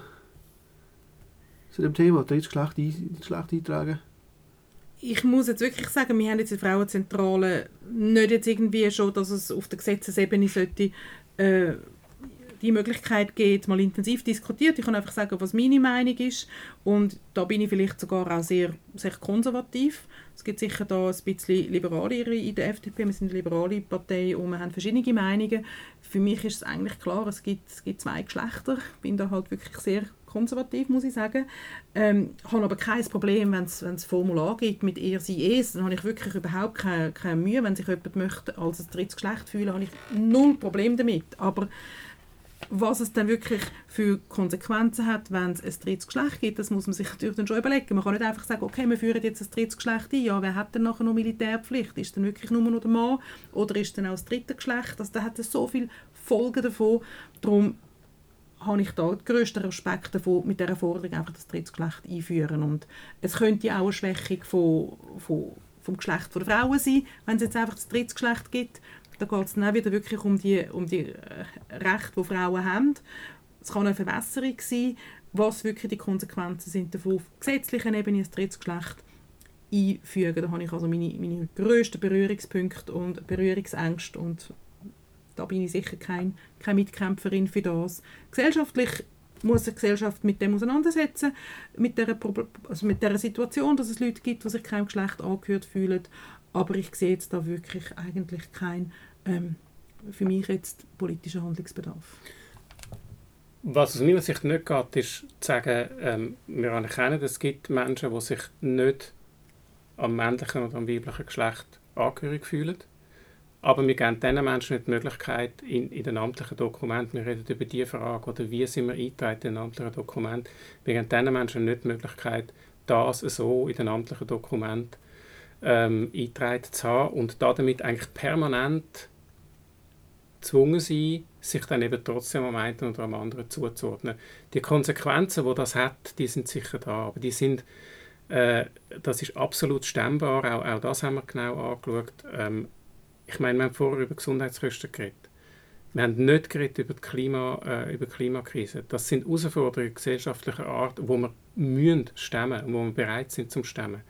Zu dem Thema, drittes Geschlecht, Geschlecht eintragen? Ich muss jetzt wirklich sagen, wir haben jetzt in der Frauenzentrale nicht jetzt irgendwie schon, dass es auf der Gesetzesebene sollte, äh, die Möglichkeit gibt, mal intensiv diskutiert. Ich kann einfach sagen, was meine Meinung ist. Und da bin ich vielleicht sogar auch sehr, sehr konservativ. Es gibt sicher da ein bisschen Liberalere in der FDP. Wir sind eine liberale Partei und wir haben verschiedene Meinungen. Für mich ist es eigentlich klar, es gibt, es gibt zwei Geschlechter. Ich bin da halt wirklich sehr konservativ, muss ich sagen. Ähm, habe aber kein Problem, wenn es Formular gibt mit «er, sie, es». Dann habe ich wirklich überhaupt keine, keine Mühe. Wenn sich jemand möchte als ein drittes Geschlecht fühlen habe ich null Problem damit. Aber was es dann wirklich für Konsequenzen hat, wenn es ein drittes Geschlecht gibt, das muss man sich natürlich dann schon überlegen. Man kann nicht einfach sagen, okay, wir führen jetzt ein drittes Geschlecht ein, ja, wer hat denn nachher noch Militärpflicht? Ist dann wirklich nur noch der Mann oder ist dann auch das dritte Geschlecht? Also, da hat es so viele Folgen davon. Darum habe ich da den grössten Respekt davon, mit dieser Forderung einfach das dritte Geschlecht einführen. Und es könnte auch eine Schwächung von, von, vom Geschlecht der Frauen sein, wenn es jetzt einfach das dritte Geschlecht gibt. Da geht es dann auch wieder wirklich um die, um die äh, Rechte, die Frauen haben. Es kann eine Verwässerung sein, was wirklich die Konsequenzen sind davon, auf gesetzlicher Ebene das dritte Geschlecht einfügen. Da habe ich also meine, meine grössten Berührungspunkte und Berührungsängste und da bin ich sicher kein, keine Mitkämpferin für das. Gesellschaftlich muss die Gesellschaft mit dem auseinandersetzen, mit der, also mit der Situation, dass es Leute gibt, die sich keinem Geschlecht angehört fühlen. Aber ich sehe jetzt da wirklich eigentlich keinen, ähm, für mich jetzt politischen Handlungsbedarf. Was aus meiner Sicht nicht geht, ist zu sagen, ähm, wir anerkennen, es gibt Menschen, die sich nicht am männlichen oder am weiblichen Geschlecht angehörig fühlen. Aber wir geben diesen Menschen nicht die Möglichkeit, in, in den amtlichen Dokumenten, wir reden über die Frage, oder wie sind wir eingetragen in den amtlichen Dokumenten, wir geben diesen Menschen nicht die Möglichkeit, das so in den amtlichen Dokumenten ähm, eingetragen zu haben und damit eigentlich permanent gezwungen sein, sich dann eben trotzdem am einen oder am anderen zuzuordnen. Die Konsequenzen, die das hat, die sind sicher da, aber die sind Äh, das ist absolut stemmbar, auch, auch das haben wir genau angeschaut. Ähm, ich meine, wir haben vorher über Gesundheitskosten geredet. Wir haben nicht geredet über die, Klima, äh, über die Klimakrise. Das sind Herausforderungen gesellschaftlicher Art, wo wir müssen stemmen und wo wir bereit sind zum Stemmen.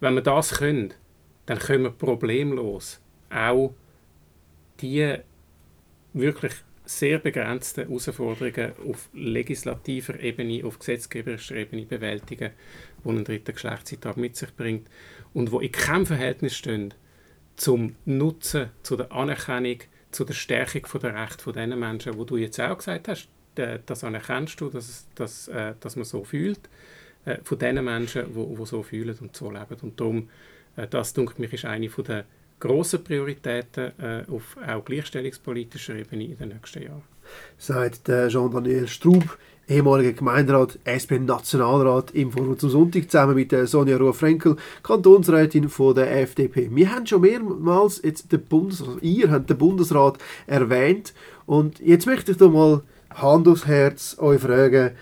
Wenn wir das können, dann können wir problemlos auch die wirklich sehr begrenzten Herausforderungen auf legislativer Ebene, auf gesetzgeberischer Ebene bewältigen, die ein dritter Geschlechtseintrag mit sich bringt und wo in keinem Verhältnis stehen zum Nutzen, zu der Anerkennung, zu der Stärkung der Rechte von den Menschen, wo du jetzt auch gesagt hast, das anerkennst du, dass, dass, äh, dass man so fühlt, äh, von den Menschen, die so fühlen und so leben. Und darum, äh, das, denke ich, ist eine der grossen Prioritäten auf auch gleichstellungspolitischer Ebene in den nächsten Jahren. Sagt Jean-Daniel Strub, ehemaliger Gemeinderat, SP-Nationalrat im Forum zum Sonntag, zusammen mit Sonja Ruhr-Frenkel, Kantonsrätin von der FDP. Wir haben schon mehrmals jetzt den Bundesrat, also ihr habt den Bundesrat erwähnt und jetzt möchte ich doch mal Hand aufs Herz euch fragen,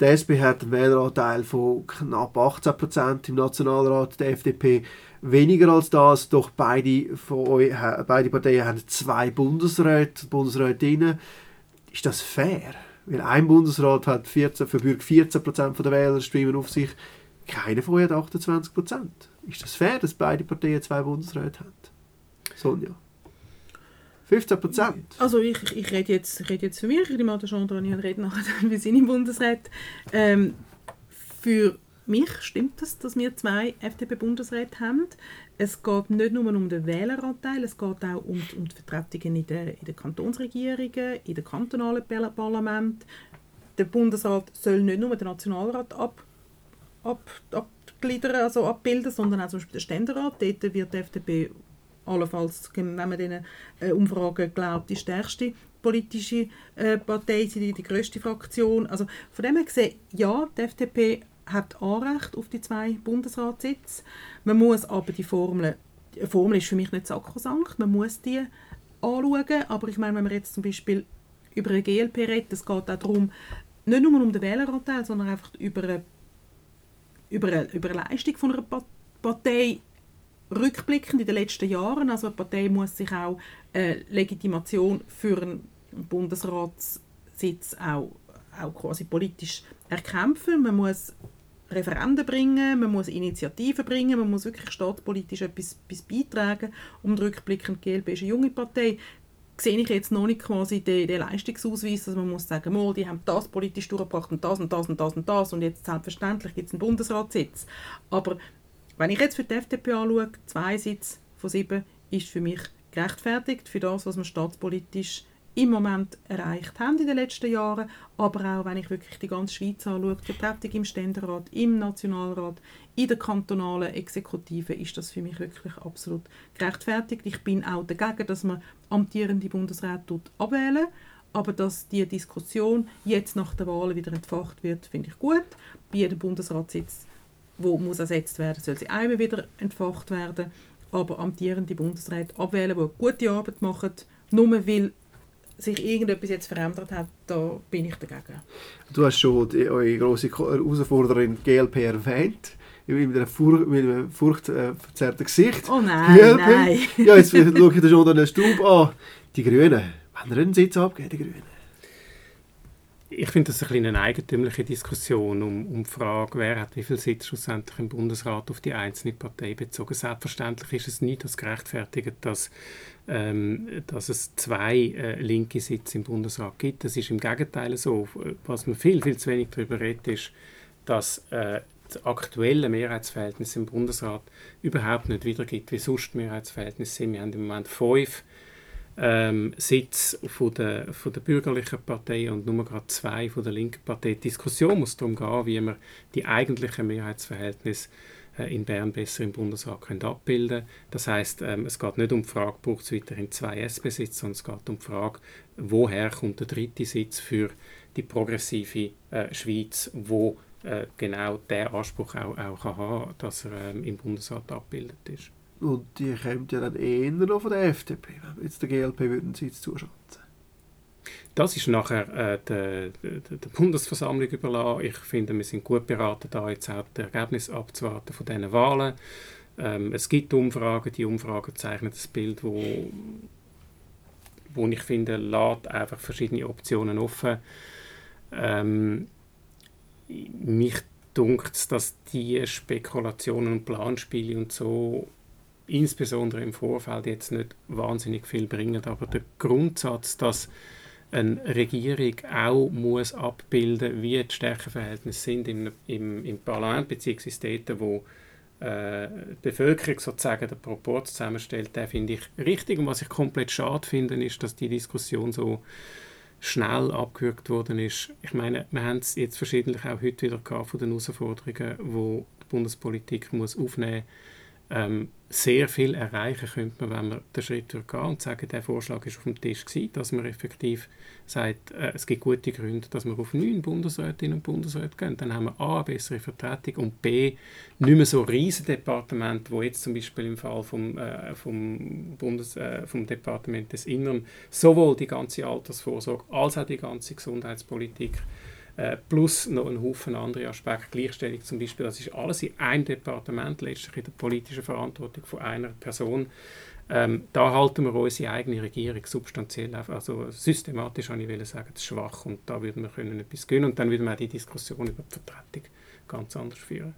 die SP hat einen Wähleranteil von knapp 18% im Nationalrat, der FDP weniger als das, doch beide, von euch, beide Parteien haben zwei Bundesräte, Bundesrätinnen. Ist das fair? Weil ein Bundesrat hat 14, verbürgt 14% der Wähler stimmen auf sich, keiner von hat 28%. Ist das fair, dass beide Parteien zwei Bundesräte haben? Sonja? 15 Also ich, ich rede jetzt, ich rede jetzt für mich, ich nehme an, der Jean Daniel redet nachher [laughs] für seine Bundesräte. Ähm, für mich stimmt es, dass wir zwei FDP-Bundesräte haben. Es geht nicht nur um den Wähleranteil, es geht auch um, die, um die Vertretungen in den, in den Kantonsregierungen, in den kantonalen Parlamenten. Der Bundesrat soll nicht nur den Nationalrat ab, ab, abgliedern, also abbilden, sondern auch zum Beispiel den Ständerat. Dort wird die FDP allenfalls, wenn man diesen äh, Umfragen glaubt, die stärkste politische äh, Partei, die, die grösste Fraktion. Also von dem her gesehen, ja, die FDP hat Anrecht auf die zwei Bundesratssitze. Man muss aber die Formel, die Formel ist für mich nicht sakrosankt, man muss die anschauen, aber ich meine, wenn man jetzt zum Beispiel über eine GLP redet, es geht auch darum, nicht nur um den Wähleranteil, sondern einfach über eine, über eine, über eine Leistung von einer Partei rückblickend in den letzten Jahren. Also eine Partei muss sich auch äh, Legitimation für einen Bundesratssitz auch, auch quasi politisch erkämpfen. Man muss Referenden bringen, man muss Initiativen bringen, man muss wirklich staatspolitisch etwas, etwas beitragen. Um rückblickend, die GLB ist eine junge Partei, sehe ich jetzt noch nicht quasi den, den Leistungsausweis, dass man muss sagen, mal, die haben das politisch durchgebracht und das und das und das und das und jetzt selbstverständlich gibt es einen Bundesratssitz. Aber wenn ich jetzt für die FDP anschaue, zwei Sitze von sieben ist für mich gerechtfertigt für das, was wir staatspolitisch im Moment erreicht haben in den letzten Jahren, aber auch wenn ich wirklich die ganze Schweiz anschaue, die Vertretung im Ständerat, im Nationalrat, in der kantonalen Exekutive, ist das für mich wirklich absolut gerechtfertigt. Ich bin auch dagegen, dass man amtierende Bundesräte abwählen aber dass die Diskussion jetzt nach der Wahl wieder entfacht wird, finde ich gut. Bei jedem Bundesratssitz, wo muss ersetzt werden, soll sie einmal wieder entfacht werden. Aber amtierende Bundesräte abwählen, die gute Arbeit machen, nur weil sich irgendetwas jetzt verändert hat, da bin ich dagegen. Du hast schon die, eure grosse Herausforderin GLP erwähnt. Mit einem, Furcht, mit einem furchtverzerrten Gesicht. Oh nein, GLP. nein. ja, jetzt schaue ich schon den Stub an. Die Grünen. Wenn er einen Sitz abgeben, die Grünen. Ich finde das ein eine eigentümliche Diskussion um, um die Frage, wer hat wie viel Sitz schlussendlich im Bundesrat auf die einzelne Partei bezogen. Selbstverständlich ist es nicht das gerechtfertigt, dass ähm, dass es zwei äh, linke Sitze im Bundesrat gibt. Das ist im Gegenteil so. Was man viel, viel zu wenig darüber redet, ist, dass äh, das aktuelle Mehrheitsverhältnis im Bundesrat überhaupt nicht wiedergibt, wie sonst Mehrheitsverhältnisse sind. Wir haben im Moment fünf ähm, Sitze von der, von der bürgerlichen Partei und nur gerade zwei von der linken Partei. Die Diskussion muss darum gehen, wie man die eigentlichen Mehrheitsverhältnisse äh, in Bern besser im Bundesrat können abbilden. Das heißt, ähm, es geht nicht um die Frage, braucht es weiterhin zwei SP-Sitze, sondern es geht um die Frage, woher kommt der dritte Sitz für die progressive äh, Schweiz, wo äh, genau der Anspruch auch, auch kann haben dass er ähm, im Bundesrat abgebildet ist. Und die kommt ja dann eher noch von der FDP, wenn jetzt der GLP einen Sitz zuschalten Das ist nachher äh, der, der, der, Bundesversammlung überlassen. Ich finde, wir sind gut beraten, da jetzt auch das Ergebnis abzuwarten von diesen Wahlen. Ähm, es gibt Umfragen, die Umfragen zeichnen das Bild, wo, wo ich finde, lässt einfach verschiedene Optionen offen. Ähm, mich dunkt dass die Spekulationen und Planspiele und so insbesondere im Vorfeld jetzt nicht wahnsinnig viel bringen, aber der Grundsatz, dass eine Regierung auch muss abbilden wie die Stärkeverhältnisse sind im, im, im Parlament, beziehungsweise dort, wo äh, die Bevölkerung sozusagen den Proport zusammenstellt, den finde ich richtig. Und was ich komplett schade finde, ist, dass die Diskussion so schnell abgewürgt worden ist. Ich meine, wir haben es jetzt verschiedentlich auch heute wieder gehabt von den Herausforderungen, die die Bundespolitik muss aufnehmen muss ähm, sehr viel erreichen könnte man, wenn man den Schritt gehen und sagen, der Vorschlag ist auf dem Tisch gewesen, dass man effektiv sagt, äh, es gibt gute Gründe, dass wir auf neun Bundesrätinnen und Bundesräte gehen. Dann haben wir A, eine bessere Vertretung und B, nicht mehr so riesige Departement, wo jetzt zum Beispiel im Fall vom, äh, vom, Bundes, äh, vom Departement des Innern sowohl die ganze Altersvorsorge als auch die ganze Gesundheitspolitik äh, plus noch einen Haufen andere Aspekte, Gleichstellung zum Beispiel, das ist alles in einem Departement, letztlich in der politischen Verantwortung von einer Person. Ähm, da halten wir unsere eigene Regierung substanziell, also systematisch, ich sagen, schwach und da würden wir können etwas gönnen und dann würden wir auch die Diskussion über die Vertretung ganz anders führen.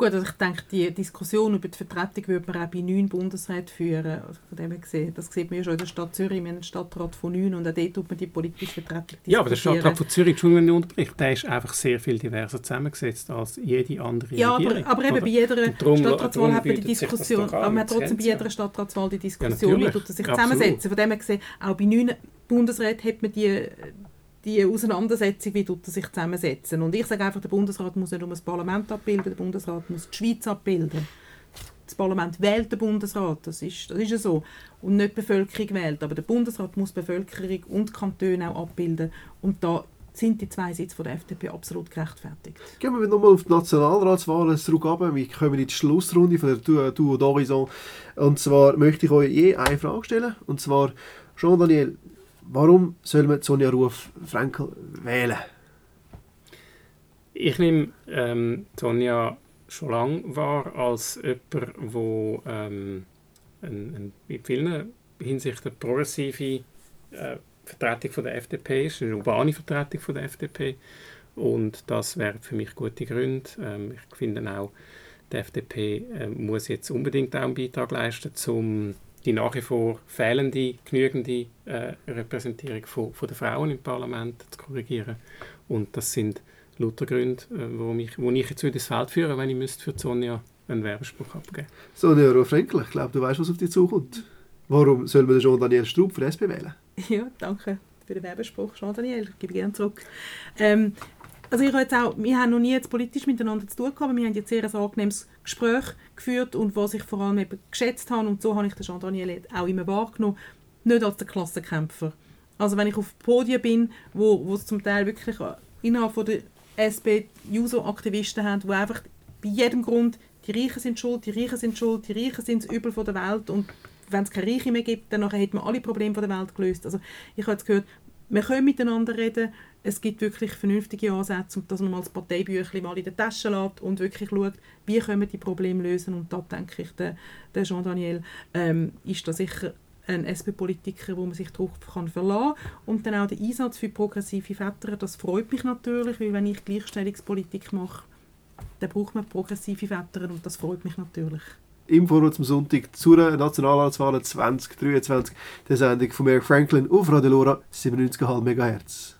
Gut, also ich denke, die Diskussion über die Vertretung würde man auch bei neun Bundesräten führen. Also von dem her gesehen, das sieht man ja schon in der Stadt Zürich, wir haben einen Stadtrat von neun und auch dort tut man die politische Vertretung. Ja, aber der Stadtrat von Zürich, Entschuldigung, wenn ich unterbreche, der ist einfach sehr viel diverser zusammengesetzt als jede andere ja, Regierung. Ja, aber, aber eben bei jeder Stadtratswahl hat man die Diskussion, aber man hat trotzdem bei jeder Stadtratswahl die Diskussion, ja, wie tut er sich zusammensetzen. Von dem her gesehen, auch bei neun Bundesräten hat man die die Auseinandersetzung, wie tut er sich zusammensetzen. Und ich sage einfach, der Bundesrat muss nicht nur das Parlament abbilden, der Bundesrat muss die Schweiz abbilden. Das Parlament wählt den Bundesrat, das ist, das ist ja so. Und nicht die Bevölkerung wählt. Aber der Bundesrat muss die Bevölkerung und die Kantone auch abbilden. Und da sind die zwei Sitze der FDP absolut gerechtfertigt. Gehen wir nochmal auf die Nationalratswahlen zurück. Wir kommen in die Schlussrunde von der Duo d'Horizon. Und zwar möchte ich euch je eine Frage stellen. Und zwar, Jean-Daniel, Warum soll man Sonja Ruf Frankel wählen? Ich nehme ähm, Sonja schon lange wahr als jemand, der ähm, ein, ein, in vielen Hinsichten progressive äh, Vertretung von der FDP ist, eine urbane Vertretung von der FDP. Und das wären für mich gute Gründe. Ähm, ich finde auch, die FDP äh, muss jetzt unbedingt auch einen Beitrag leisten, um die nach wie vor fehlende, genügende äh, Repräsentierung von, von der Frauen im Parlament zu korrigieren. Und das sind lauter Gründe, äh, wo, mich, wo ich jetzt ins Feld führe, wenn ich müsste für Sonja einen Werbespruch abgeben Sonja Rohr-Frenkel, ich glaube, du weißt, was auf dich zukommt. Warum soll man Jean-Daniel Straub für SP wählen? [laughs] Ja, danke für den Werbespruch, Jean-Daniel. Ich gebe gerne zurück. Ähm, also ich jetzt auch, wir haben noch nie jetzt politisch miteinander zu tun gehabt, wir haben jetzt sehr ein angenehmes Gespräch geführt und was ich vor allem eben geschätzt habe und so habe ich den Jean-Daniel auch immer wahrgenommen, nicht als der Klassenkämpfer. Also wenn ich auf Podien bin, wo, wo es zum Teil wirklich innerhalb von der SP Juso-Aktivisten haben, wo einfach bei jedem Grund die Reichen sind schuld, die Reichen sind schuld, die Reichen sind das Übel von der Welt und wenn es keine Reiche mehr gibt, dann hat man alle Probleme von der Welt gelöst. Also ich habe jetzt gehört, wir können miteinander reden, es gibt wirklich vernünftige Ansätze, dass man mal das Parteibüchlein mal in der Tasche lässt und wirklich schaut, wie können wir die Probleme lösen. Und da denke ich, der, der Jean-Daniel ähm, ist da sicher ein SP-Politiker, wo man sich darauf kann verlassen kann. Und dann auch der Einsatz für progressive Väter, das freut mich natürlich, weil wenn ich Gleichstellungspolitik mache, dann braucht man progressive Väter und das freut mich natürlich. Im Voraus zum Sonntag zur Nationalratswahl 2023, der Sendung von Mary Franklin auf Radio Lora 97,5 MHz.